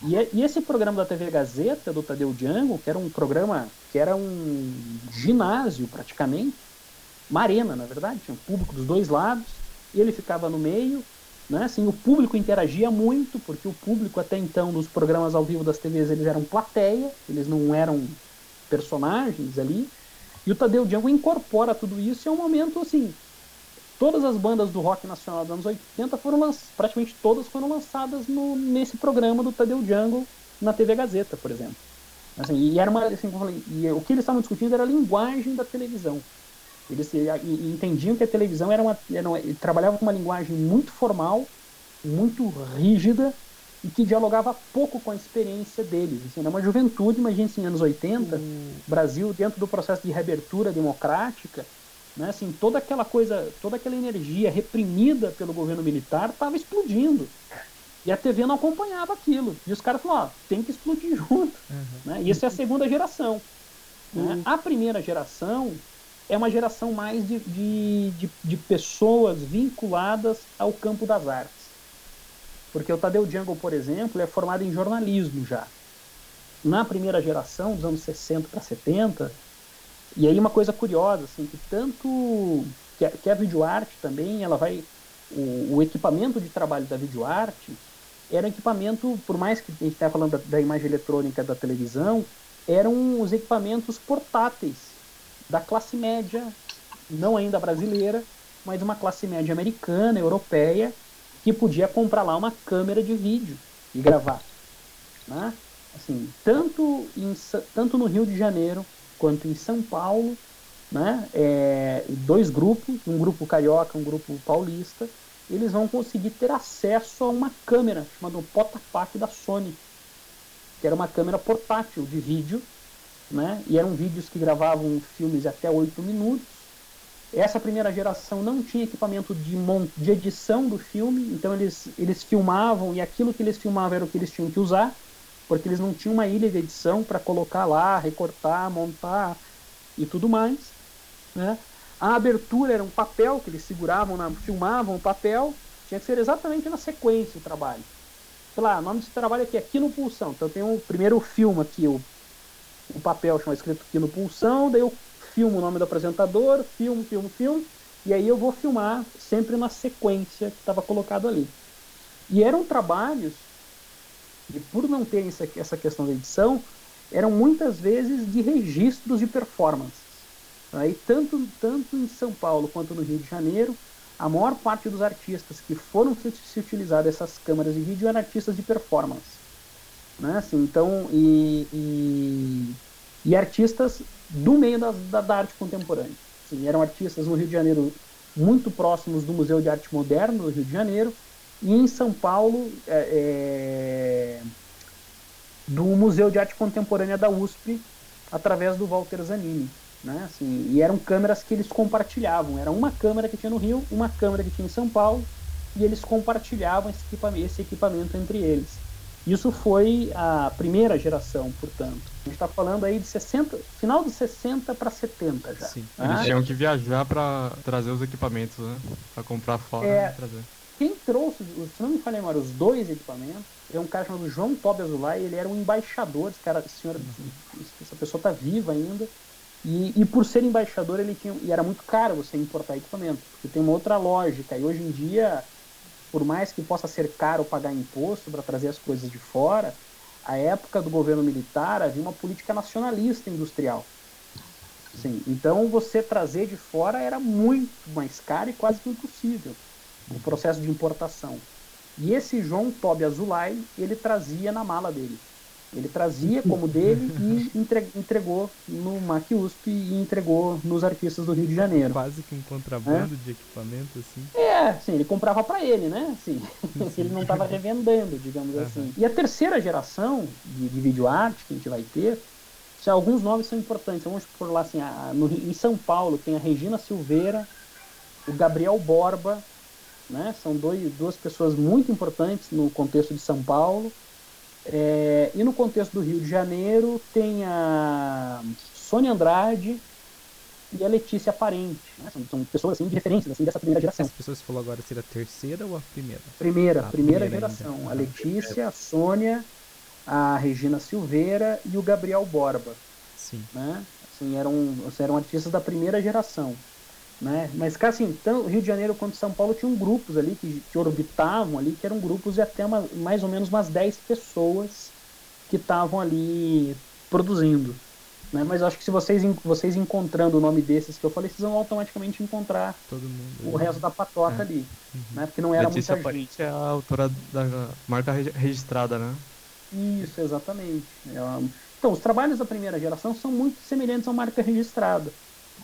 E, e esse programa da TV Gazeta do Tadeu Django, que era um programa que era um ginásio praticamente, uma arena, na verdade, tinha um público dos dois lados, e ele ficava no meio, né? Assim, o público interagia muito, porque o público até então dos programas ao vivo das TVs eles eram plateia, eles não eram personagens ali. E o Tadeu Django incorpora tudo isso e é um momento assim. Todas as bandas do rock nacional dos anos 80 foram lançadas, praticamente todas foram lançadas no, nesse programa do Tadeu Django na TV Gazeta, por exemplo. Assim, e era uma, assim, falei, e o que eles estavam discutindo era a linguagem da televisão. Eles e, e entendiam que a televisão era uma, era uma, trabalhava com uma linguagem muito formal, muito rígida e que dialogava pouco com a experiência deles. Assim, era uma juventude, imagina assim, anos 80, Brasil dentro do processo de reabertura democrática, né, assim, toda aquela coisa, toda aquela energia reprimida pelo governo militar estava explodindo. E a TV não acompanhava aquilo. E os caras falaram, ó, tem que explodir junto. Né? E isso é a segunda geração. né? A primeira geração é uma geração mais de, de, de, de pessoas vinculadas ao campo das artes. Porque o Tadeu Jungle, por exemplo, é formado em jornalismo já. Na primeira geração, dos anos 60 para 70, e aí uma coisa curiosa, assim, que tanto que a, que a videoarte também, ela vai o, o, equipamento de trabalho da videoarte era um equipamento, por mais que a gente esteja falando da, da, imagem eletrônica da televisão, eram os equipamentos portáteis da classe média, não ainda brasileira, mas uma classe média americana, europeia, que podia comprar lá uma câmera de vídeo e gravar. Né? Assim, tanto, em, tanto no Rio de Janeiro quanto em São Paulo, né? É, dois grupos, um grupo carioca, um grupo paulista, eles vão conseguir ter acesso a uma câmera chamada Potapac da Sony, que era uma câmera portátil de vídeo, né? E eram vídeos que gravavam filmes até 8 minutos. Essa primeira geração não tinha equipamento de, de edição do filme, então eles, eles filmavam e aquilo que eles filmavam era o que eles tinham que usar, porque eles não tinham uma ilha de edição para colocar lá, recortar, montar e tudo mais. Né? A abertura era um papel que eles seguravam, na, filmavam o papel, tinha que ser exatamente na sequência o trabalho. Sei lá, o nome desse trabalho aqui é aqui no pulsão. Então tem o primeiro filme aqui, o, o papel chama escrito aqui no pulsão, daí eu filmo o nome do apresentador, filmo, filmo, filmo, e aí eu vou filmar sempre na sequência que estava colocado ali. E eram trabalhos, e por não ter essa questão da edição, eram muitas vezes de registros de performance. Aí, tanto, tanto em São Paulo quanto no Rio de Janeiro, a maior parte dos artistas que foram se utilizar dessas câmeras de vídeo eram artistas de performance. Né? Assim, então, e, e, e, artistas do meio da, da, arte contemporânea. Assim, eram artistas no Rio de Janeiro muito próximos do Museu de Arte Moderna do Rio de Janeiro e em São Paulo é, é, do Museu de Arte Contemporânea da USP através do Walter Zanini. Né? Assim, e eram câmeras que eles compartilhavam. Era uma câmera que tinha no Rio, uma câmera que tinha em São Paulo, e eles compartilhavam esse equipamento, esse equipamento entre eles. Isso foi a primeira geração, portanto. A gente está falando aí de 60, final de 60 para 70 já. Sim. Tá? Eles tinham que viajar para trazer os equipamentos, né? Para comprar fora é, e trazer. Quem trouxe, se não me agora, os dois equipamentos, é um cara chamado João Tobi Azulay, ele era um embaixador, esse cara, senhora, essa pessoa está viva ainda, e, e, por ser embaixador, ele tinha. E era muito caro você importar equipamento, porque tem uma outra lógica. E hoje em dia, por mais que possa ser caro pagar imposto para trazer as coisas de fora, a época do governo militar havia uma política nacionalista industrial. Sim, então você trazer de fora era muito mais caro e quase impossível o processo de importação. E esse João Tobi Azulay, ele trazia na mala dele. Ele trazia como dele e entregou no MAC USP e entregou nos artistas do Rio de Janeiro. Quase que um contrabando é? de equipamento, assim. É, sim, ele comprava para ele, né? Assim, ele não estava revendendo, digamos uhum. assim. E a terceira geração de, de vídeo arte que a gente vai ter, se alguns nomes são importantes. Vamos por lá assim, a, no, em São Paulo tem a Regina Silveira, o Gabriel Borba, né? São dois, duas pessoas muito importantes no contexto de São Paulo. É, e no contexto do Rio de Janeiro tem a Sônia Andrade e a Letícia Parente. Né? São, são, pessoas assim, de referência assim, dessa primeira geração. As pessoas falou agora se era a terceira ou a primeira? Primeira, a primeira, primeira geração. Ainda. A Letícia, a Sônia, a Regina Silveira e o Gabriel Borba. Sim. Né? Assim, eram, eram artistas da primeira geração. Né? Mas, cara, assim, tanto Rio de Janeiro quanto São Paulo tinham grupos ali que, que orbitavam ali, que eram grupos de até uma, mais ou menos umas 10 pessoas que estavam ali produzindo. Né? Mas acho que se vocês, vocês encontrando o nome desses que eu falei, vocês vão automaticamente encontrar mundo, o resto da patota é. ali. Uhum. Né? Porque não era Letícia muita gente. é a autora da marca registrada, né? Isso, exatamente. Então, os trabalhos da primeira geração são muito semelhantes a uma marca registrada.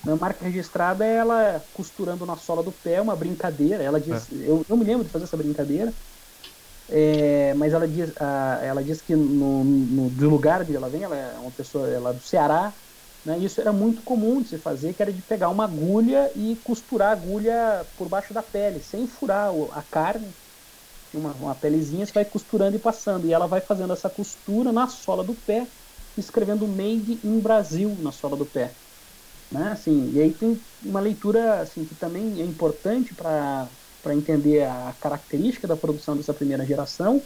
A marca registrada é ela costurando na sola do pé, uma brincadeira. Ela diz, é. eu, eu me lembro de fazer essa brincadeira, é, mas ela diz, a, ela diz que no, no, do lugar onde ela vem, ela é uma pessoa, ela é do Ceará, né, isso era muito comum de se fazer, que era de pegar uma agulha e costurar a agulha por baixo da pele, sem furar a carne, uma, uma pelezinha, você vai costurando e passando, e ela vai fazendo essa costura na sola do pé, escrevendo Made in Brasil na sola do pé. Né? Assim, e aí tem uma leitura assim, que também é importante para entender a característica da produção dessa primeira geração,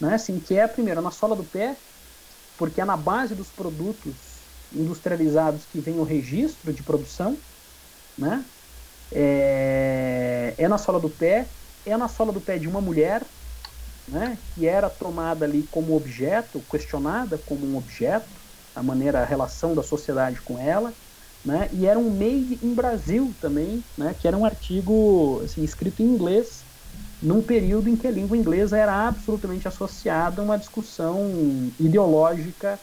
né? assim, que é a primeira na sola do pé, porque é na base dos produtos industrializados que vem o registro de produção, né? é, é na sola do pé, é na sola do pé de uma mulher, né? que era tomada ali como objeto, questionada como um objeto, a maneira, a relação da sociedade com ela, né? E era um made em Brasil também, né? Que era um artigo assim, escrito em inglês, num período em que a língua inglesa era absolutamente associada a uma discussão ideológica,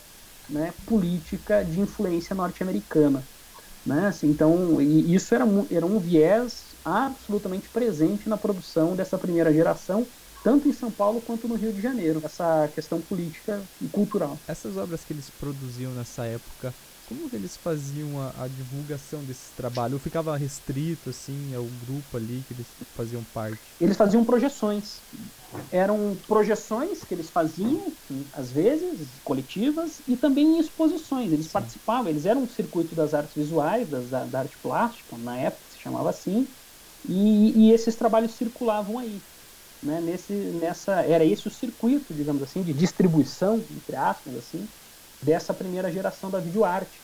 né, política de influência norte-americana. Né? Assim, então, isso era, era um viés absolutamente presente na produção dessa primeira geração, tanto em São Paulo quanto no Rio de Janeiro, essa questão política e cultural. Essas obras que eles produziam nessa época, como que eles faziam a, a divulgação desse trabalho? Ou ficava restrito, assim, ao grupo ali que eles faziam parte? Eles faziam projeções. Eram projeções que eles faziam, às vezes, coletivas, e também em exposições. Eles Sim. participavam, eles eram um circuito das artes visuais, das, da, da arte plástica, na época se chamava assim, e, e esses trabalhos circulavam aí. Né, nesse, nessa, era esse o circuito, digamos assim, de distribuição, entre aspas, assim, dessa primeira geração da videoarte,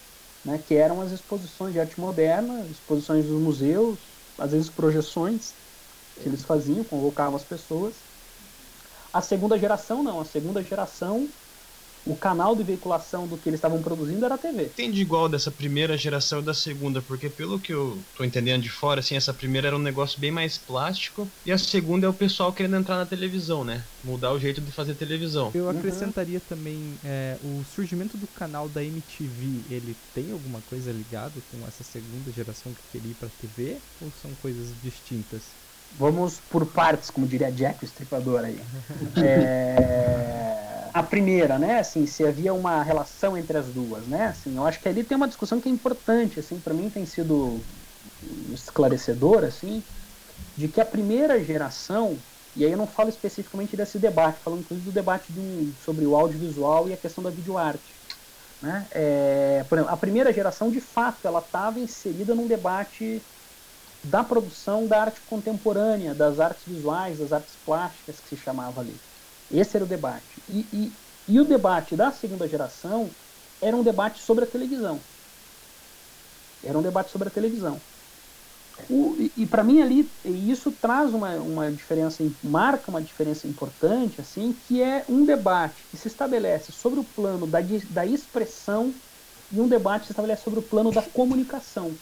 né, que eram as exposições de arte moderna, exposições dos museus, às vezes projeções que eles faziam, convocavam as pessoas. A segunda geração não, a segunda geração o canal de veiculação do que eles estavam produzindo era a TV. Tem de igual dessa primeira geração e da segunda, porque pelo que eu tô entendendo de fora, assim, essa primeira era um negócio bem mais plástico e a segunda é o pessoal querendo entrar na televisão, né? Mudar o jeito de fazer televisão. Eu acrescentaria uhum. também é, o surgimento do canal da MTV, ele tem alguma coisa ligada com essa segunda geração que queria ir pra TV ou são coisas distintas? Vamos por partes, como diria Jack o Estripador aí. é a primeira, né? Assim, se havia uma relação entre as duas, né? Assim, eu acho que ali tem uma discussão que é importante, assim, para mim tem sido esclarecedor, assim, de que a primeira geração, e aí eu não falo especificamente desse debate, falo inclusive do debate de sobre o audiovisual e a questão da videoarte. Né? É, por exemplo, a primeira geração, de fato, ela estava inserida num debate da produção da arte contemporânea, das artes visuais, das artes plásticas, que se chamava ali. Esse era o debate. E, e, e o debate da segunda geração era um debate sobre a televisão. Era um debate sobre a televisão. O, e, e para mim ali, isso traz uma, uma diferença, marca uma diferença importante, assim, que é um debate que se estabelece sobre o plano da, da expressão e um debate que se estabelece sobre o plano da comunicação.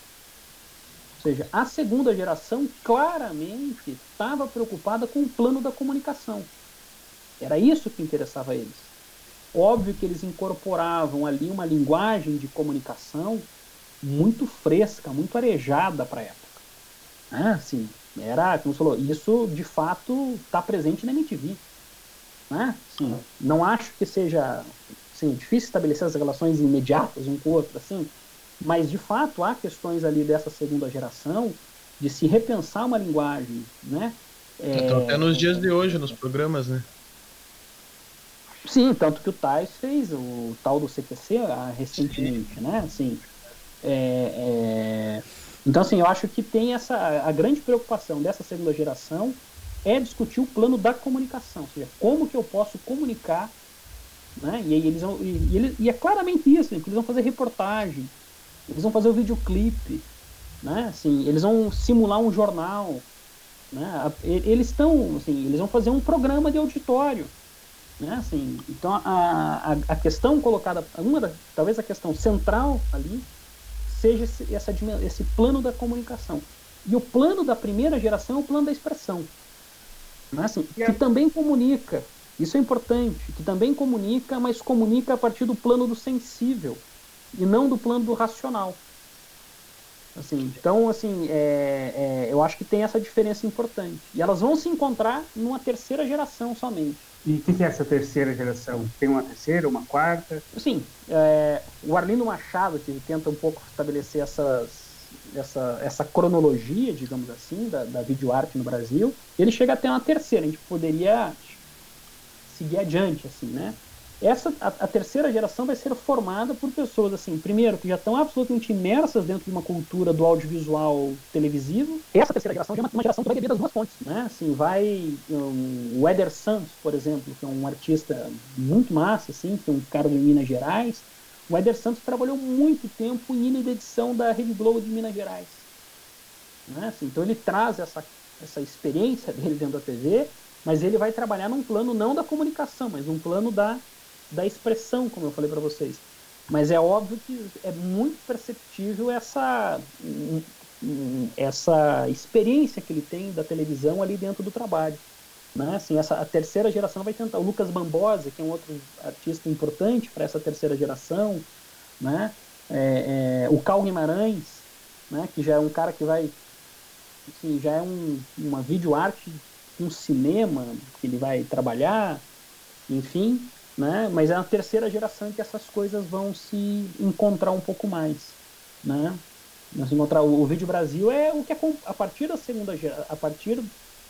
Seja, a segunda geração claramente estava preocupada com o plano da comunicação. Era isso que interessava eles. Óbvio que eles incorporavam ali uma linguagem de comunicação muito fresca, muito arejada para a época. Ah, assim, era, como você falou, isso de fato está presente na MTV. Né? Assim, não acho que seja assim, difícil estabelecer as relações imediatas um com o outro, assim, mas de fato há questões ali dessa segunda geração de se repensar uma linguagem, né? É, até nos dias de hoje, nos programas, né? Sim, tanto que o Tais fez o tal do CPC ah, recentemente, Sim. né? Assim, é, é... Então, assim, eu acho que tem essa. A grande preocupação dessa segunda geração é discutir o plano da comunicação, ou seja, como que eu posso comunicar, né? E, aí eles vão, e, e, e é claramente isso, eles vão fazer reportagem, eles vão fazer o videoclipe, né? Assim, eles vão simular um jornal, né? Eles estão, assim, eles vão fazer um programa de auditório. Né? Assim, então a, a, a questão colocada, uma da, talvez a questão central ali, seja esse, essa, esse plano da comunicação. E o plano da primeira geração é o plano da expressão. Né? Assim, que também comunica, isso é importante, que também comunica, mas comunica a partir do plano do sensível e não do plano do racional. Assim, então, assim, é, é, eu acho que tem essa diferença importante. E elas vão se encontrar numa terceira geração somente. E o que, que, é essa terceira geração? Tem uma terceira, uma quarta? Sim, é, o Arlindo Machado, que tenta um pouco estabelecer essas, essa, essa cronologia, digamos assim, da, da videoarte no Brasil, ele chega até uma terceira, a gente poderia seguir adiante, assim, né? Essa a, a, terceira geração vai ser formada por pessoas assim, primeiro que já estão absolutamente imersas dentro de uma cultura do audiovisual televisivo. Essa terceira geração já é uma, uma geração que vai beber das duas fontes, né? Assim, vai um, o Eder Santos, por exemplo, que é um artista muito massa, assim, que é um cara de Minas Gerais. O Eder Santos trabalhou muito tempo em ilha de edição da Rede Globo de Minas Gerais. Né? Assim, então ele traz essa, essa experiência dele dentro da TV, mas ele vai trabalhar num plano não da comunicação, mas num plano da da expressão, como eu falei para vocês. Mas é óbvio que é muito perceptível essa, essa experiência que ele tem da televisão ali dentro do trabalho. Né? Assim, essa, a terceira geração vai tentar. O Lucas Bambosa, que é um outro artista importante para essa terceira geração, né? É, é, o Cal Guimarães, né? que já é um cara que vai. Assim, já é um, uma videoarte um cinema que ele vai trabalhar, enfim, né? Mas é a terceira geração que essas coisas vão se encontrar um pouco mais, né? Nós encontrar o, o vídeo Brasil é o que é a partir da segunda geração, a partir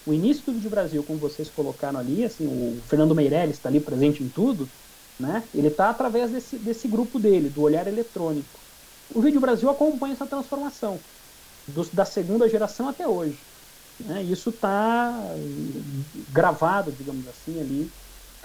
o início do vídeo Brasil, como vocês colocaram ali, assim, o Fernando Meirelles está ali presente em tudo, né? Ele está através desse, desse grupo dele, do olhar eletrônico. O vídeo Brasil acompanha essa transformação do, da segunda geração até hoje. Né? Isso está gravado, digamos assim, ali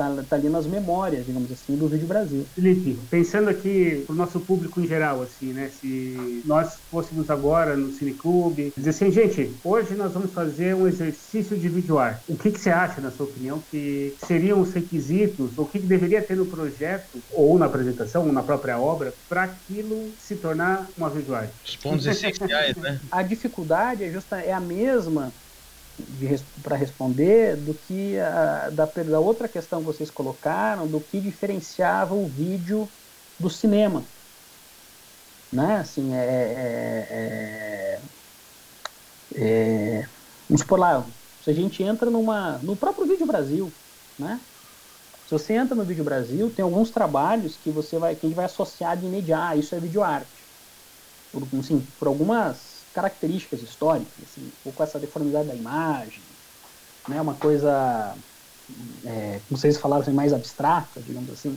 tá, tá ali nas memórias, digamos assim, do Vídeo Brasil. Felipe, pensando aqui pro nosso público em geral, assim, né? Se nós fôssemos agora no Cineclube, dizer assim, gente, hoje nós vamos fazer um exercício de vídeo arte. O que, que você acha, na sua opinião, que seriam os requisitos, ou o que, que deveria ter no projeto, ou na apresentação, ou na própria obra, para aquilo se tornar uma vídeo arte? Os pontos essenciais, né? A dificuldade é, justa, é a mesma para responder do que a, da, da outra questão que vocês colocaram, do que diferenciava o vídeo do cinema. Né? Assim, é, é, é, é, vamos supor lá, se a gente entra numa, no próprio Vídeo Brasil, né? Se você entra no Vídeo Brasil, tem alguns trabalhos que você vai, que a gente vai associar de imediato, isso é vídeo arte. Por, assim, por algumas características históricas, assim, com essa deformidade da imagem, né, uma coisa, é, como vocês falaram, assim, mais abstrata, digamos assim,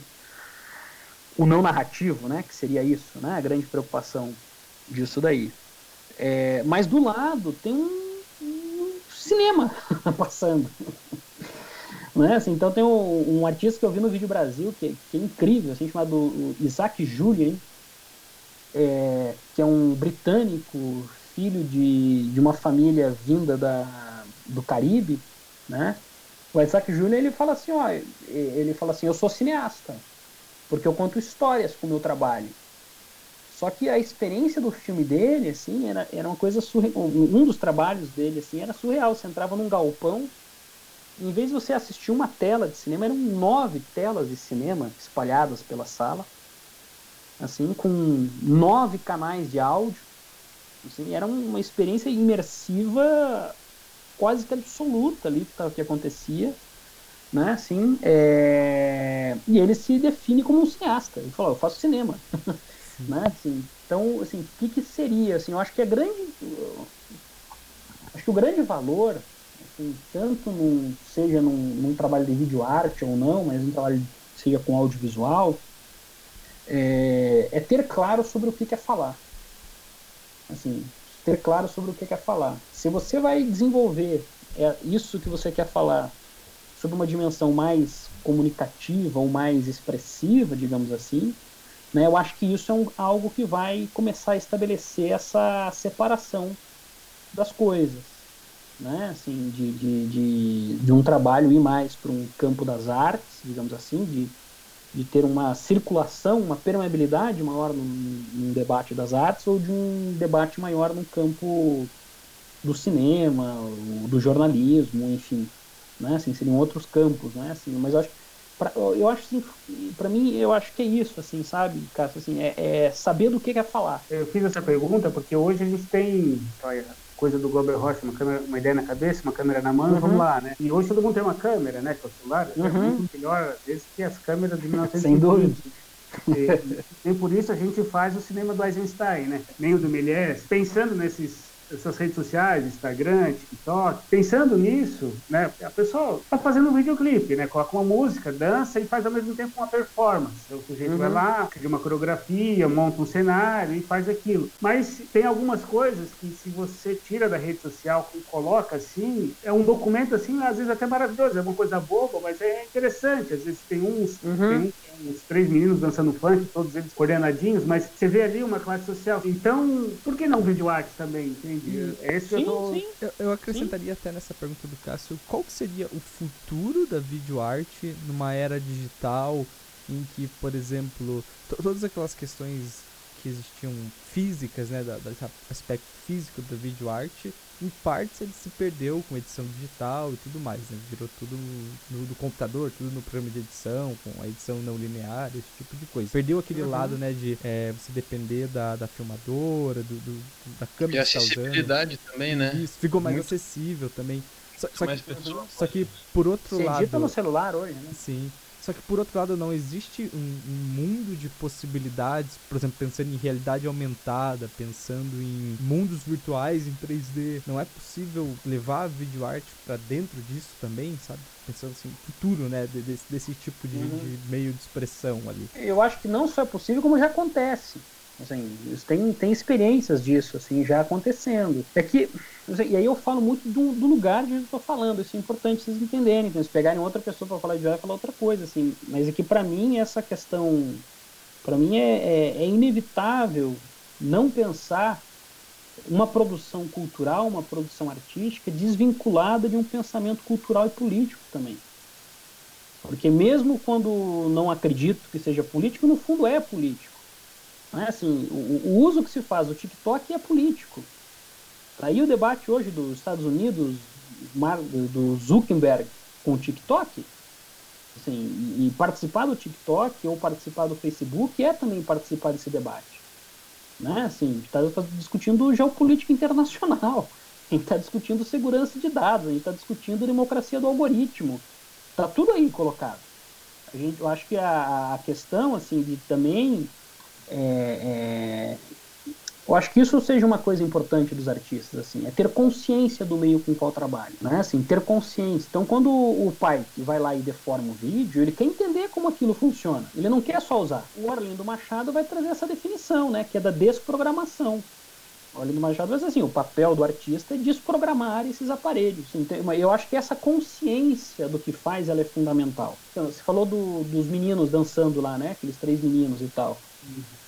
o não narrativo, né, que seria isso, né, a grande preocupação disso daí. É, mas do lado tem um, um cinema passando. né? Assim, então tem um, um, artista que eu vi no Vídeo Brasil que, que é incrível, assim, chamado Isaac Julian, é, que é um britânico filho de, de uma família vinda da, do Caribe, né? O Isaac Júnior ele fala assim, ó, ele fala assim, eu sou cineasta, porque eu conto histórias com o meu trabalho. Só que a experiência do filme dele, assim, era, era uma coisa surreal. Um dos trabalhos dele, assim, era surreal. Você entrava num galpão, em vez de você assistir uma tela de cinema, eram nove telas de cinema espalhadas pela sala, assim, com nove canais de áudio Assim, era uma experiência imersiva quase que absoluta ali que, que acontecia. Né, assim, é... E ele se define como um cineasta. Ele falou, eu faço cinema. né, assim, então, assim, o que, que seria? Assim, eu acho que é grande. Acho que o grande valor, assim, tanto num, seja num, num trabalho de vídeo arte ou não, mas um trabalho seja com audiovisual, é, é ter claro sobre o que quer falar assim, ter claro sobre o que quer falar. Se você vai desenvolver é, isso que você quer falar sobre uma dimensão mais comunicativa ou mais expressiva, digamos assim, né, eu acho que isso é um, algo que vai começar a estabelecer essa separação das coisas. Né, assim, de, de, de, de um trabalho ir mais para um campo das artes, digamos assim, de de ter uma circulação, uma permeabilidade maior num, debate das artes ou de um debate maior no campo do cinema, do jornalismo, enfim, né? Assim, seriam outros campos, né? Assim, mas eu acho, pra, eu acho assim, para mim, eu acho que é isso, assim, sabe, Cássio, assim, é, é saber do que quer falar. Eu fiz essa pergunta porque hoje a gente tem coisa do Glober Rocha, uma, câmera, uma ideia na cabeça, uma câmera na mão, uhum. vamos lá, né? E hoje todo mundo tem uma câmera, né? Com o celular, é uhum. é muito melhor, às vezes, que as câmeras de 1950. Sem dúvida. E, e por isso a gente faz o cinema do Eisenstein, né? Nem o do Méliès, pensando nesses essas redes sociais, Instagram, TikTok. Pensando nisso, né, a pessoa está fazendo um videoclipe, né, coloca uma música, dança e faz ao mesmo tempo uma performance. O sujeito uhum. vai lá, cria uma coreografia, monta um cenário e faz aquilo. Mas tem algumas coisas que se você tira da rede social e coloca assim, é um documento assim, às vezes até maravilhoso, é uma coisa boba, mas é interessante. Às vezes tem uns, uhum. tem uns três meninos dançando funk, todos eles coordenadinhos, mas você vê ali uma classe social. Então, por que não vídeo arte também? Entende? É esse sim, eu, tô... sim. Eu, eu acrescentaria sim. até nessa pergunta do Cássio, qual seria o futuro da vídeo arte numa era digital em que, por exemplo, todas aquelas questões que existiam físicas, né, da, desse aspecto físico da vídeo arte, em partes ele se perdeu com edição digital e tudo mais, né? Virou tudo no, no computador, tudo no programa de edição, com a edição não linear, esse tipo de coisa. Perdeu aquele Uhum. lado, né, de é, você depender da, da filmadora, do, do- da E câmera a que tá usando. acessibilidade também, né? Isso, ficou mais Muito- acessível também. Só, só que, só que por outro Você lado. edita no celular hoje, né? Sim. Só que por outro lado não existe um, um mundo de possibilidades, por exemplo, pensando em realidade aumentada, pensando em mundos virtuais em 3D. Não é possível levar a videoarte pra dentro disso também, sabe? Pensando assim, futuro, né, de- desse, desse tipo de, Uhum. de meio de expressão ali. Eu acho que não só é possível, como já acontece. Assim, têm, têm experiências disso, assim, já acontecendo. É que, assim, e aí eu falo muito do, do lugar de onde eu estou falando, isso é importante vocês entenderem. Então, se pegarem outra pessoa para falar de vai falar outra coisa, assim. Mas é que para mim essa questão, para mim é, é, é inevitável não pensar uma produção cultural, uma produção artística desvinculada de um pensamento cultural e político também. Porque mesmo quando não acredito que seja político, no fundo é político. Né? Assim, o, o uso que se faz do TikTok é político. Tá aí o debate hoje dos Estados Unidos, do Zuckerberg com o TikTok. Assim, e, e participar do TikTok ou participar do Facebook é também participar desse debate. Né? Assim, está discutindo geopolítica internacional, a gente está discutindo segurança de dados, a gente está discutindo democracia do algoritmo. Está tudo aí colocado. A gente, eu acho que a, a questão assim de também é, é, eu acho que isso seja uma coisa importante dos artistas, assim, é ter consciência do meio com qual trabalha, né? Assim, ter consciência. Então, quando o pai vai lá e deforma o vídeo, ele quer entender como aquilo funciona. Ele não quer só usar. O Orlindo Machado vai trazer essa definição, né? Que é da desprogramação. O Orlindo Machado dizer assim, o papel do artista é desprogramar esses aparelhos. Eu acho que essa consciência do que faz, ela é fundamental. Então, você falou do- dos meninos dançando lá, né? Aqueles três meninos e tal.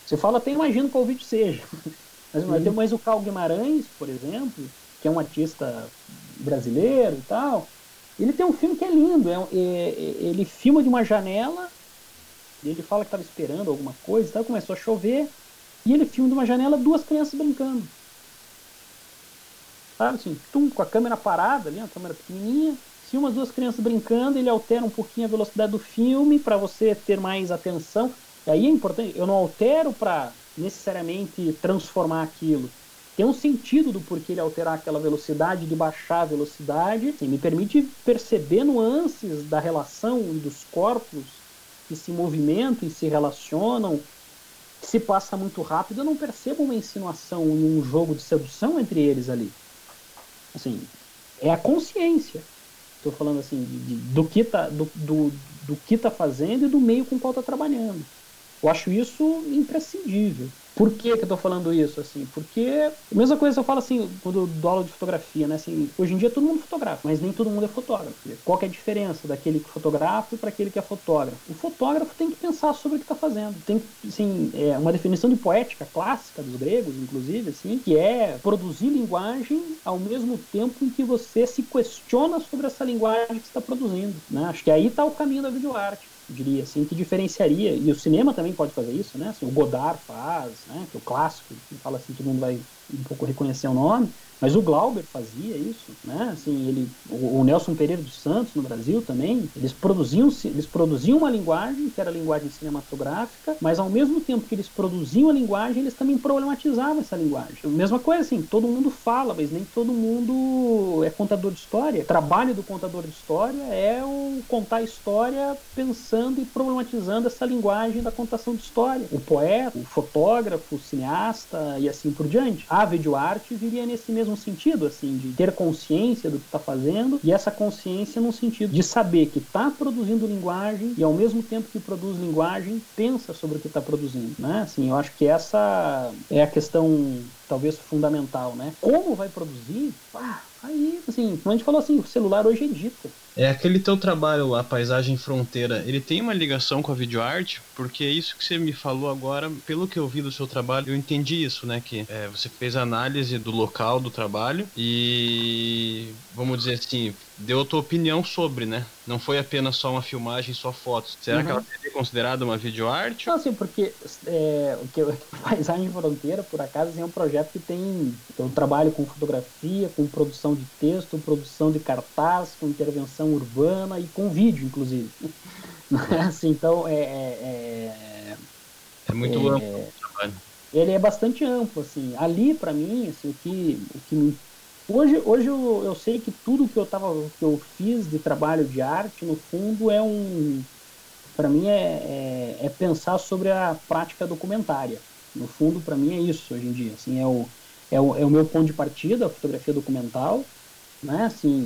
Você fala, até imagino qual vídeo seja. Mas, mas, tem- mas o Carl Guimarães, por exemplo, que é um artista brasileiro e tal, ele tem um filme que é lindo. É, é- é- ele filma de uma janela, e ele fala que estava esperando alguma coisa e tal, começou a chover, e ele filma de uma janela duas crianças brincando. Sabe assim, tum, com a câmera parada ali, uma câmera pequenininha, filma as duas crianças brincando, ele altera um pouquinho a velocidade do filme para você ter mais atenção. E aí é importante, eu não altero para necessariamente transformar aquilo. Tem um sentido do porquê ele alterar aquela velocidade, de baixar a velocidade, assim, me permite perceber nuances da relação e dos corpos que se movimentam e se relacionam. Se passa muito rápido, eu não percebo uma insinuação e um jogo de sedução entre eles ali. Assim, é a consciência. Estou falando assim de- de- do que tá do, do, do que tá fazendo e do meio com qual está trabalhando. Eu acho isso imprescindível. Por que, que eu tô falando isso? Assim, porque a mesma coisa eu falo assim, quando dou aula de fotografia, né? Assim, hoje em dia todo mundo fotografa, mas nem todo mundo é fotógrafo. Qual que é a diferença daquele que fotografa para aquele que é fotógrafo? O fotógrafo tem que pensar sobre o que está fazendo. Tem que, assim, é uma definição de poética clássica dos gregos, inclusive, assim, que é produzir linguagem ao mesmo tempo em que você se questiona sobre essa linguagem que está produzindo. Né? Acho que aí está o caminho da videoarte diria assim, que diferenciaria, e o cinema também pode fazer isso, né? Assim, o Godard faz, né? Que é o clássico, que fala assim, todo mundo vai um pouco reconhecer o nome, mas o Glauber fazia isso, né? Assim, ele, o, Nelson Pereira dos Santos no Brasil também, eles produziam, eles produziam uma linguagem que era a linguagem cinematográfica, mas ao mesmo tempo que eles produziam a linguagem, eles também problematizavam essa linguagem. Mesma coisa assim, todo mundo fala, mas nem todo mundo é contador de história. O trabalho do contador de história é o contar história pensando e problematizando essa linguagem da contação de história. O poeta, o fotógrafo, o cineasta e assim por diante. A videoarte viria nesse mesmo sentido, assim, de ter consciência do que está fazendo e essa consciência no sentido de saber que está produzindo linguagem e ao mesmo tempo que produz linguagem pensa sobre o que está produzindo, né? Assim, eu acho que essa é a questão talvez fundamental, né? Como vai produzir? Ah, aí, assim, como a gente falou assim, o celular hoje edita. É aquele teu trabalho lá, Paisagem Fronteira, ele tem uma ligação com a videoarte? Porque é isso que você me falou agora, pelo que eu vi do seu trabalho, eu entendi isso, né? Que é, você fez a análise do local do trabalho e, vamos dizer assim, deu a tua opinião sobre, né? Não foi apenas só uma filmagem, só fotos. Será que Uhum. ela seria considerada uma videoarte? Não, assim, porque é, o que eu- Paisagem Fronteira, por acaso, é um projeto que tem. Eu trabalho com fotografia, com produção de texto, produção de cartaz, com intervenção urbana e com vídeo, inclusive. Né? Assim, então, é, é- É muito é- amplo o trabalho. ele é bastante amplo, assim. Ali, pra mim, assim, o que, o que me... Hoje, hoje eu, eu sei que tudo que eu, tava, que eu fiz de trabalho de arte, no fundo, é um... Pra mim, é, é, é pensar sobre a prática documentária. No fundo, pra mim, é isso, hoje em dia. Assim, é, o, é, o, é o meu ponto de partida, a fotografia documental, né, assim,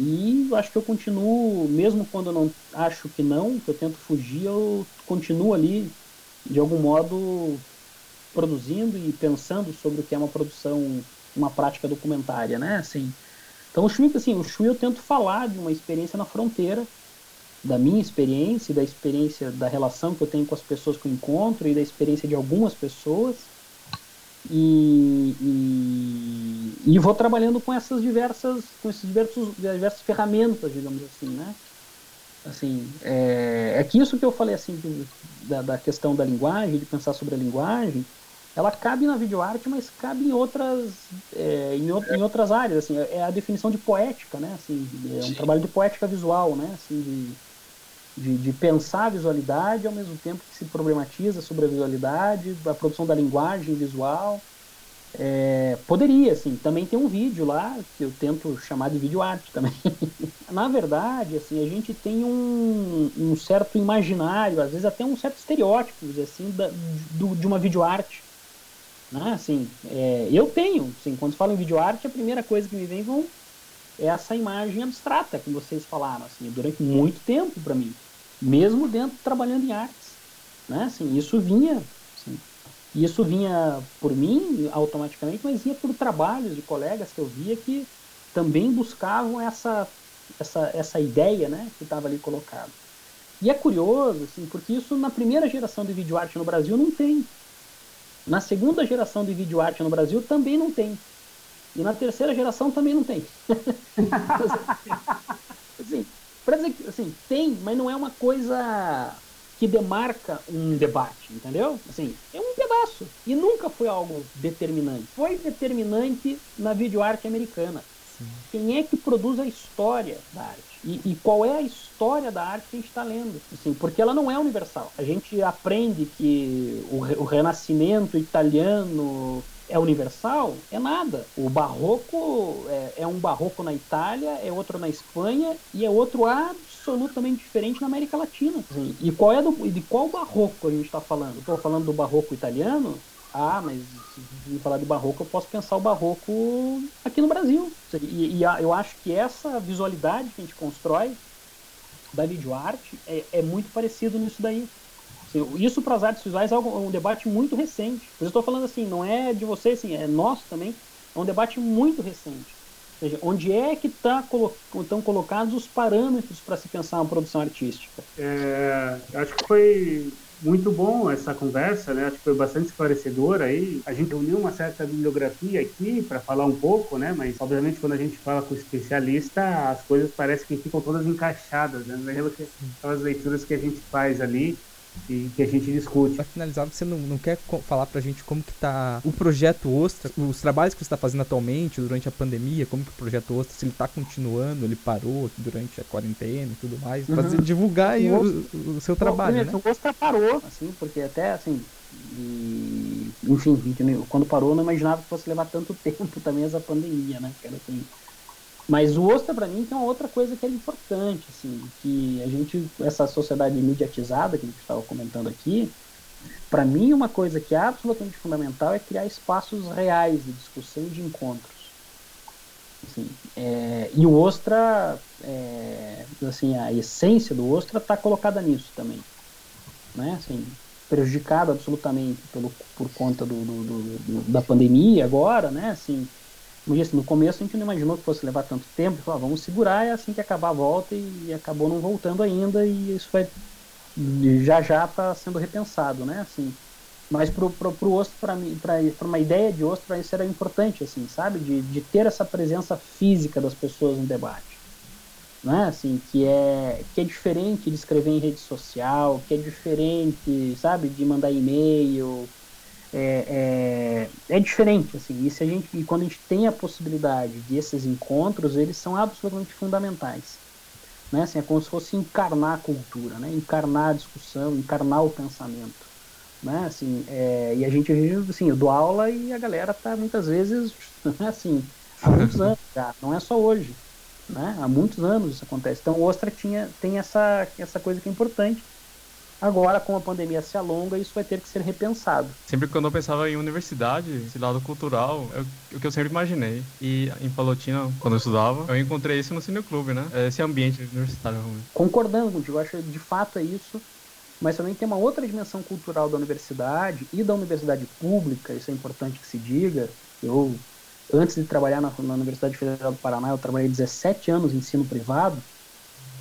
e acho que eu continuo, mesmo quando eu não acho que não, que eu tento fugir, eu continuo ali, de algum modo, produzindo e pensando sobre o que é uma produção, uma prática documentária, né? Assim, então o Shui, assim, o Shui eu tento falar de uma experiência na fronteira, da minha experiência, da experiência da relação que eu tenho com as pessoas que eu encontro e da experiência de algumas pessoas. E, e, e vou trabalhando com essas diversas, com esses diversos, diversas ferramentas, digamos assim, né? Assim, é, é que isso que eu falei assim do- da, da questão da linguagem, de pensar sobre a linguagem, ela cabe na videoarte, mas cabe em outras, é, em, ou- em outras áreas. Assim, é a definição de poética, né? Assim, é um Sim. trabalho de poética visual, né? Assim, de, de, de pensar a visualidade ao mesmo tempo que se problematiza sobre a visualidade, a produção da linguagem visual. É, poderia, assim, também tem um vídeo lá que eu tento chamar de vídeo arte também. Na verdade, assim, a gente tem um, um certo imaginário, às vezes até um certo estereótipo, assim, da, do, de uma videoarte. Né? Assim, é, eu tenho, assim, quando se fala em videoarte, a primeira coisa que me vem vão, é essa imagem abstrata que vocês falaram, assim, durante muito tempo para mim, mesmo dentro trabalhando em artes, né? Assim, isso vinha, assim, isso vinha por mim automaticamente, mas vinha por trabalhos de colegas que eu via que também buscavam essa essa, essa ideia, né, que estava ali colocada. E é curioso, assim, porque isso na primeira geração de videoarte no Brasil não tem. Na segunda geração de videoarte no Brasil também não tem. E na terceira geração também não tem. assim, pra dizer que, assim, tem, mas não é uma coisa que demarca um debate, entendeu? Assim, é um pedaço. E nunca foi algo determinante. Foi determinante na videoarte americana. Quem é que produz a história da arte? E, e qual é a história da arte que a gente está lendo? Assim, porque ela não é universal. A gente aprende que o, o renascimento italiano é universal? É nada. O barroco é, é um barroco na Itália, é outro na Espanha e é outro absolutamente diferente na América Latina. Assim, e qual é do, de qual barroco a gente está falando? Estou falando do barroco italiano? Ah, mas se falar de barroco, eu posso pensar o barroco aqui no Brasil. E, e eu acho que essa visualidade que a gente constrói da videoarte é, é muito parecido nisso daí. Assim, isso para as artes visuais é é um debate muito recente. Isso eu estou falando assim, não é de vocês, assim, é nosso também. É um debate muito recente. Ou seja, onde é que tá colo- estão colocados os parâmetros para se pensar uma produção artística? É, acho que foi muito bom essa conversa, né? Acho que foi bastante esclarecedora aí. A gente uniu uma certa bibliografia aqui para falar um pouco, né? Mas obviamente quando a gente fala com o especialista, as coisas parecem que ficam todas encaixadas, né? Aquelas leituras que a gente faz ali e que a gente discute. Pra finalizar, você não, não quer falar pra gente como que tá o projeto Ostra, os trabalhos que você tá fazendo atualmente durante a pandemia, como que o projeto Ostra, se ele tá continuando, ele parou durante a quarentena e tudo mais, Uhum. fazer, divulgar aí O o, o- o seu trabalho, Primeiro, né? O Oscar parou, assim, porque até assim. e, enfim, a quando parou, eu não imaginava que fosse levar tanto tempo também essa pandemia, né? Que era assim. Mas o Ostra, para mim, tem uma outra coisa que é importante, assim, que a gente, essa sociedade mediatizada que a gente estava comentando aqui, para mim, uma coisa que é absolutamente fundamental é criar espaços reais de discussão e de encontros. Assim, é, e o Ostra, é, assim, a essência do Ostra está colocada nisso também, né? Assim, prejudicado absolutamente pelo, por conta do, do- do- da pandemia agora, né? Assim, como disse, no começo a gente não imaginou que fosse levar tanto tempo, falou, ah, vamos segurar, é assim que acabar a volta e, acabou não voltando ainda e isso vai já já está sendo repensado, né? Assim, mas pro, pro Ostro, para para uma ideia de Ostro, isso era importante, assim, sabe? De, de ter essa presença física das pessoas no debate. né? Assim, que é que é diferente de escrever em rede social, que é diferente, sabe, de mandar e-mail, é, é, é, diferente assim. E se a gente e quando a gente tem a possibilidade desses encontros, eles são absolutamente fundamentais, né? Assim, é como se fosse encarnar a cultura, né? Encarnar a discussão, encarnar o pensamento, né? Assim, é, e a gente assim, eu dou aula e a galera tá muitas vezes, assim, há muitos anos já, não é só hoje né? Há muitos anos isso acontece. Então, Ostra tinha, tem essa, essa coisa que é importante. Agora, com a pandemia se alonga, isso vai ter que ser repensado. Sempre quando eu pensava em universidade, esse lado cultural, é o que eu sempre imaginei. E em Palotina, quando eu estudava, eu encontrei isso no Cineclube, né? Esse ambiente universitário. Concordando contigo, eu acho que de fato é isso. Mas também tem uma outra dimensão cultural da universidade e da universidade pública, isso é importante que se diga. Eu antes de trabalhar na, na, Universidade Federal do Paraná, eu trabalhei 17 anos em ensino privado.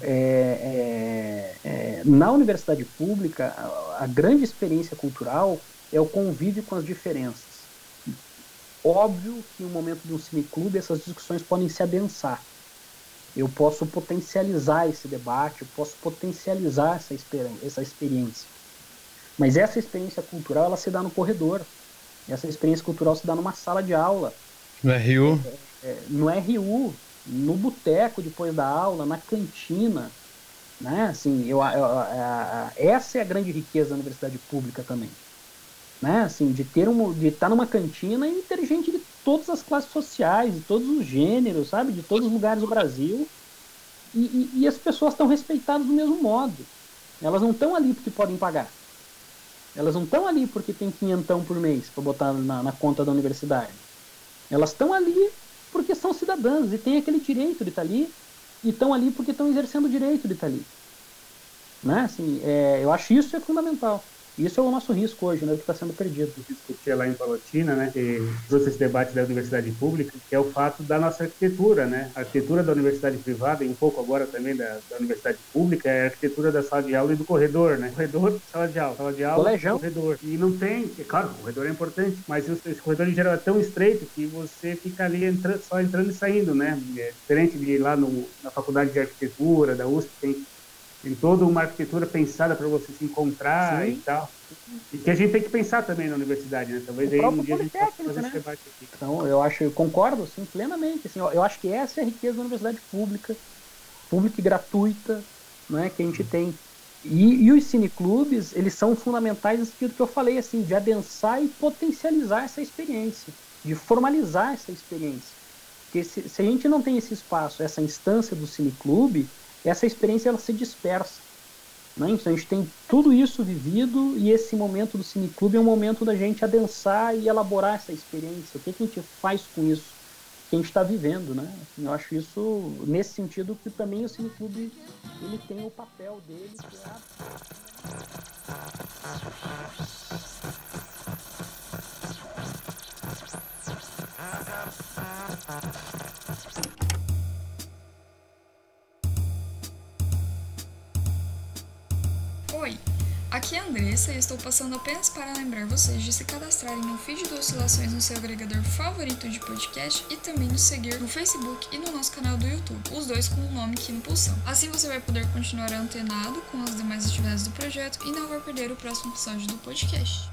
É, é, é, na universidade pública, a, a, grande experiência cultural é o convívio com as diferenças. Óbvio que no momento de um cineclube essas discussões podem se adensar. Eu posso potencializar esse debate, eu posso potencializar essa, essa experiência. Mas essa experiência cultural ela se dá no corredor. Essa experiência cultural se dá numa sala de aula no RU? É, é, no RU, no boteco depois da aula, na cantina. Né? Assim, eu, eu, eu, essa é a grande riqueza da universidade pública também. Né? Assim, de ter um, de estar numa cantina e ter gente de todas as classes sociais, de todos os gêneros, sabe? De todos os lugares do Brasil. E, e, e as pessoas estão respeitadas do mesmo modo. Elas não estão ali porque podem pagar. Elas não estão ali porque tem quinhentão por mês para botar na, na conta da universidade. Elas estão ali porque são cidadãs e têm aquele direito de estar ali e estão ali porque estão exercendo o direito de estar ali. Né? Assim, é, eu acho isso é fundamental. Isso é o nosso risco hoje, né, que está sendo perdido. Discutia lá em Palotina, né, que trouxe esse debate da universidade pública, que é o fato da nossa arquitetura, né? A arquitetura da universidade privada e um pouco agora também da, da universidade pública é a arquitetura da sala de aula e do corredor, né? Corredor, sala de aula, sala de aula, corredor. E não tem, é claro, o corredor é importante, mas esse corredor em geral é tão estreito que você fica ali entra, só entrando e saindo, né? É diferente de ir lá no, na faculdade de arquitetura da USP tem tem toda uma arquitetura pensada para você se encontrar Sim. e tal. E que a gente tem que pensar também na universidade, né? Talvez o aí um dia a gente possa fazer né? esse debate aqui. Então, eu acho, eu concordo, sim, plenamente. Assim, eu, acho que essa é a riqueza da universidade pública, pública e gratuita, né, que a gente tem. E, e os cineclubes, eles são fundamentais no sentido que eu falei, assim, de adensar e potencializar essa experiência, de formalizar essa experiência. Porque se, se a gente não tem esse espaço, essa instância do cineclube, essa experiência ela se dispersa. Né? Então a gente tem tudo isso vivido e esse momento do Cineclube é um momento da gente adensar e elaborar essa experiência. O que, que a gente faz com isso que a gente está vivendo, né? Assim, eu acho isso, nesse sentido, que também o Cineclube ele tem o papel dele. Que é... Oi, aqui é a Andressa e estou passando apenas para lembrar vocês de se cadastrarem no feed do Oscilações no seu agregador favorito de podcast e também nos seguir no Facebook e no nosso canal do YouTube, os dois com o nome que Impulsão. Assim você vai poder continuar antenado com as demais atividades do projeto e não vai perder o próximo episódio do podcast.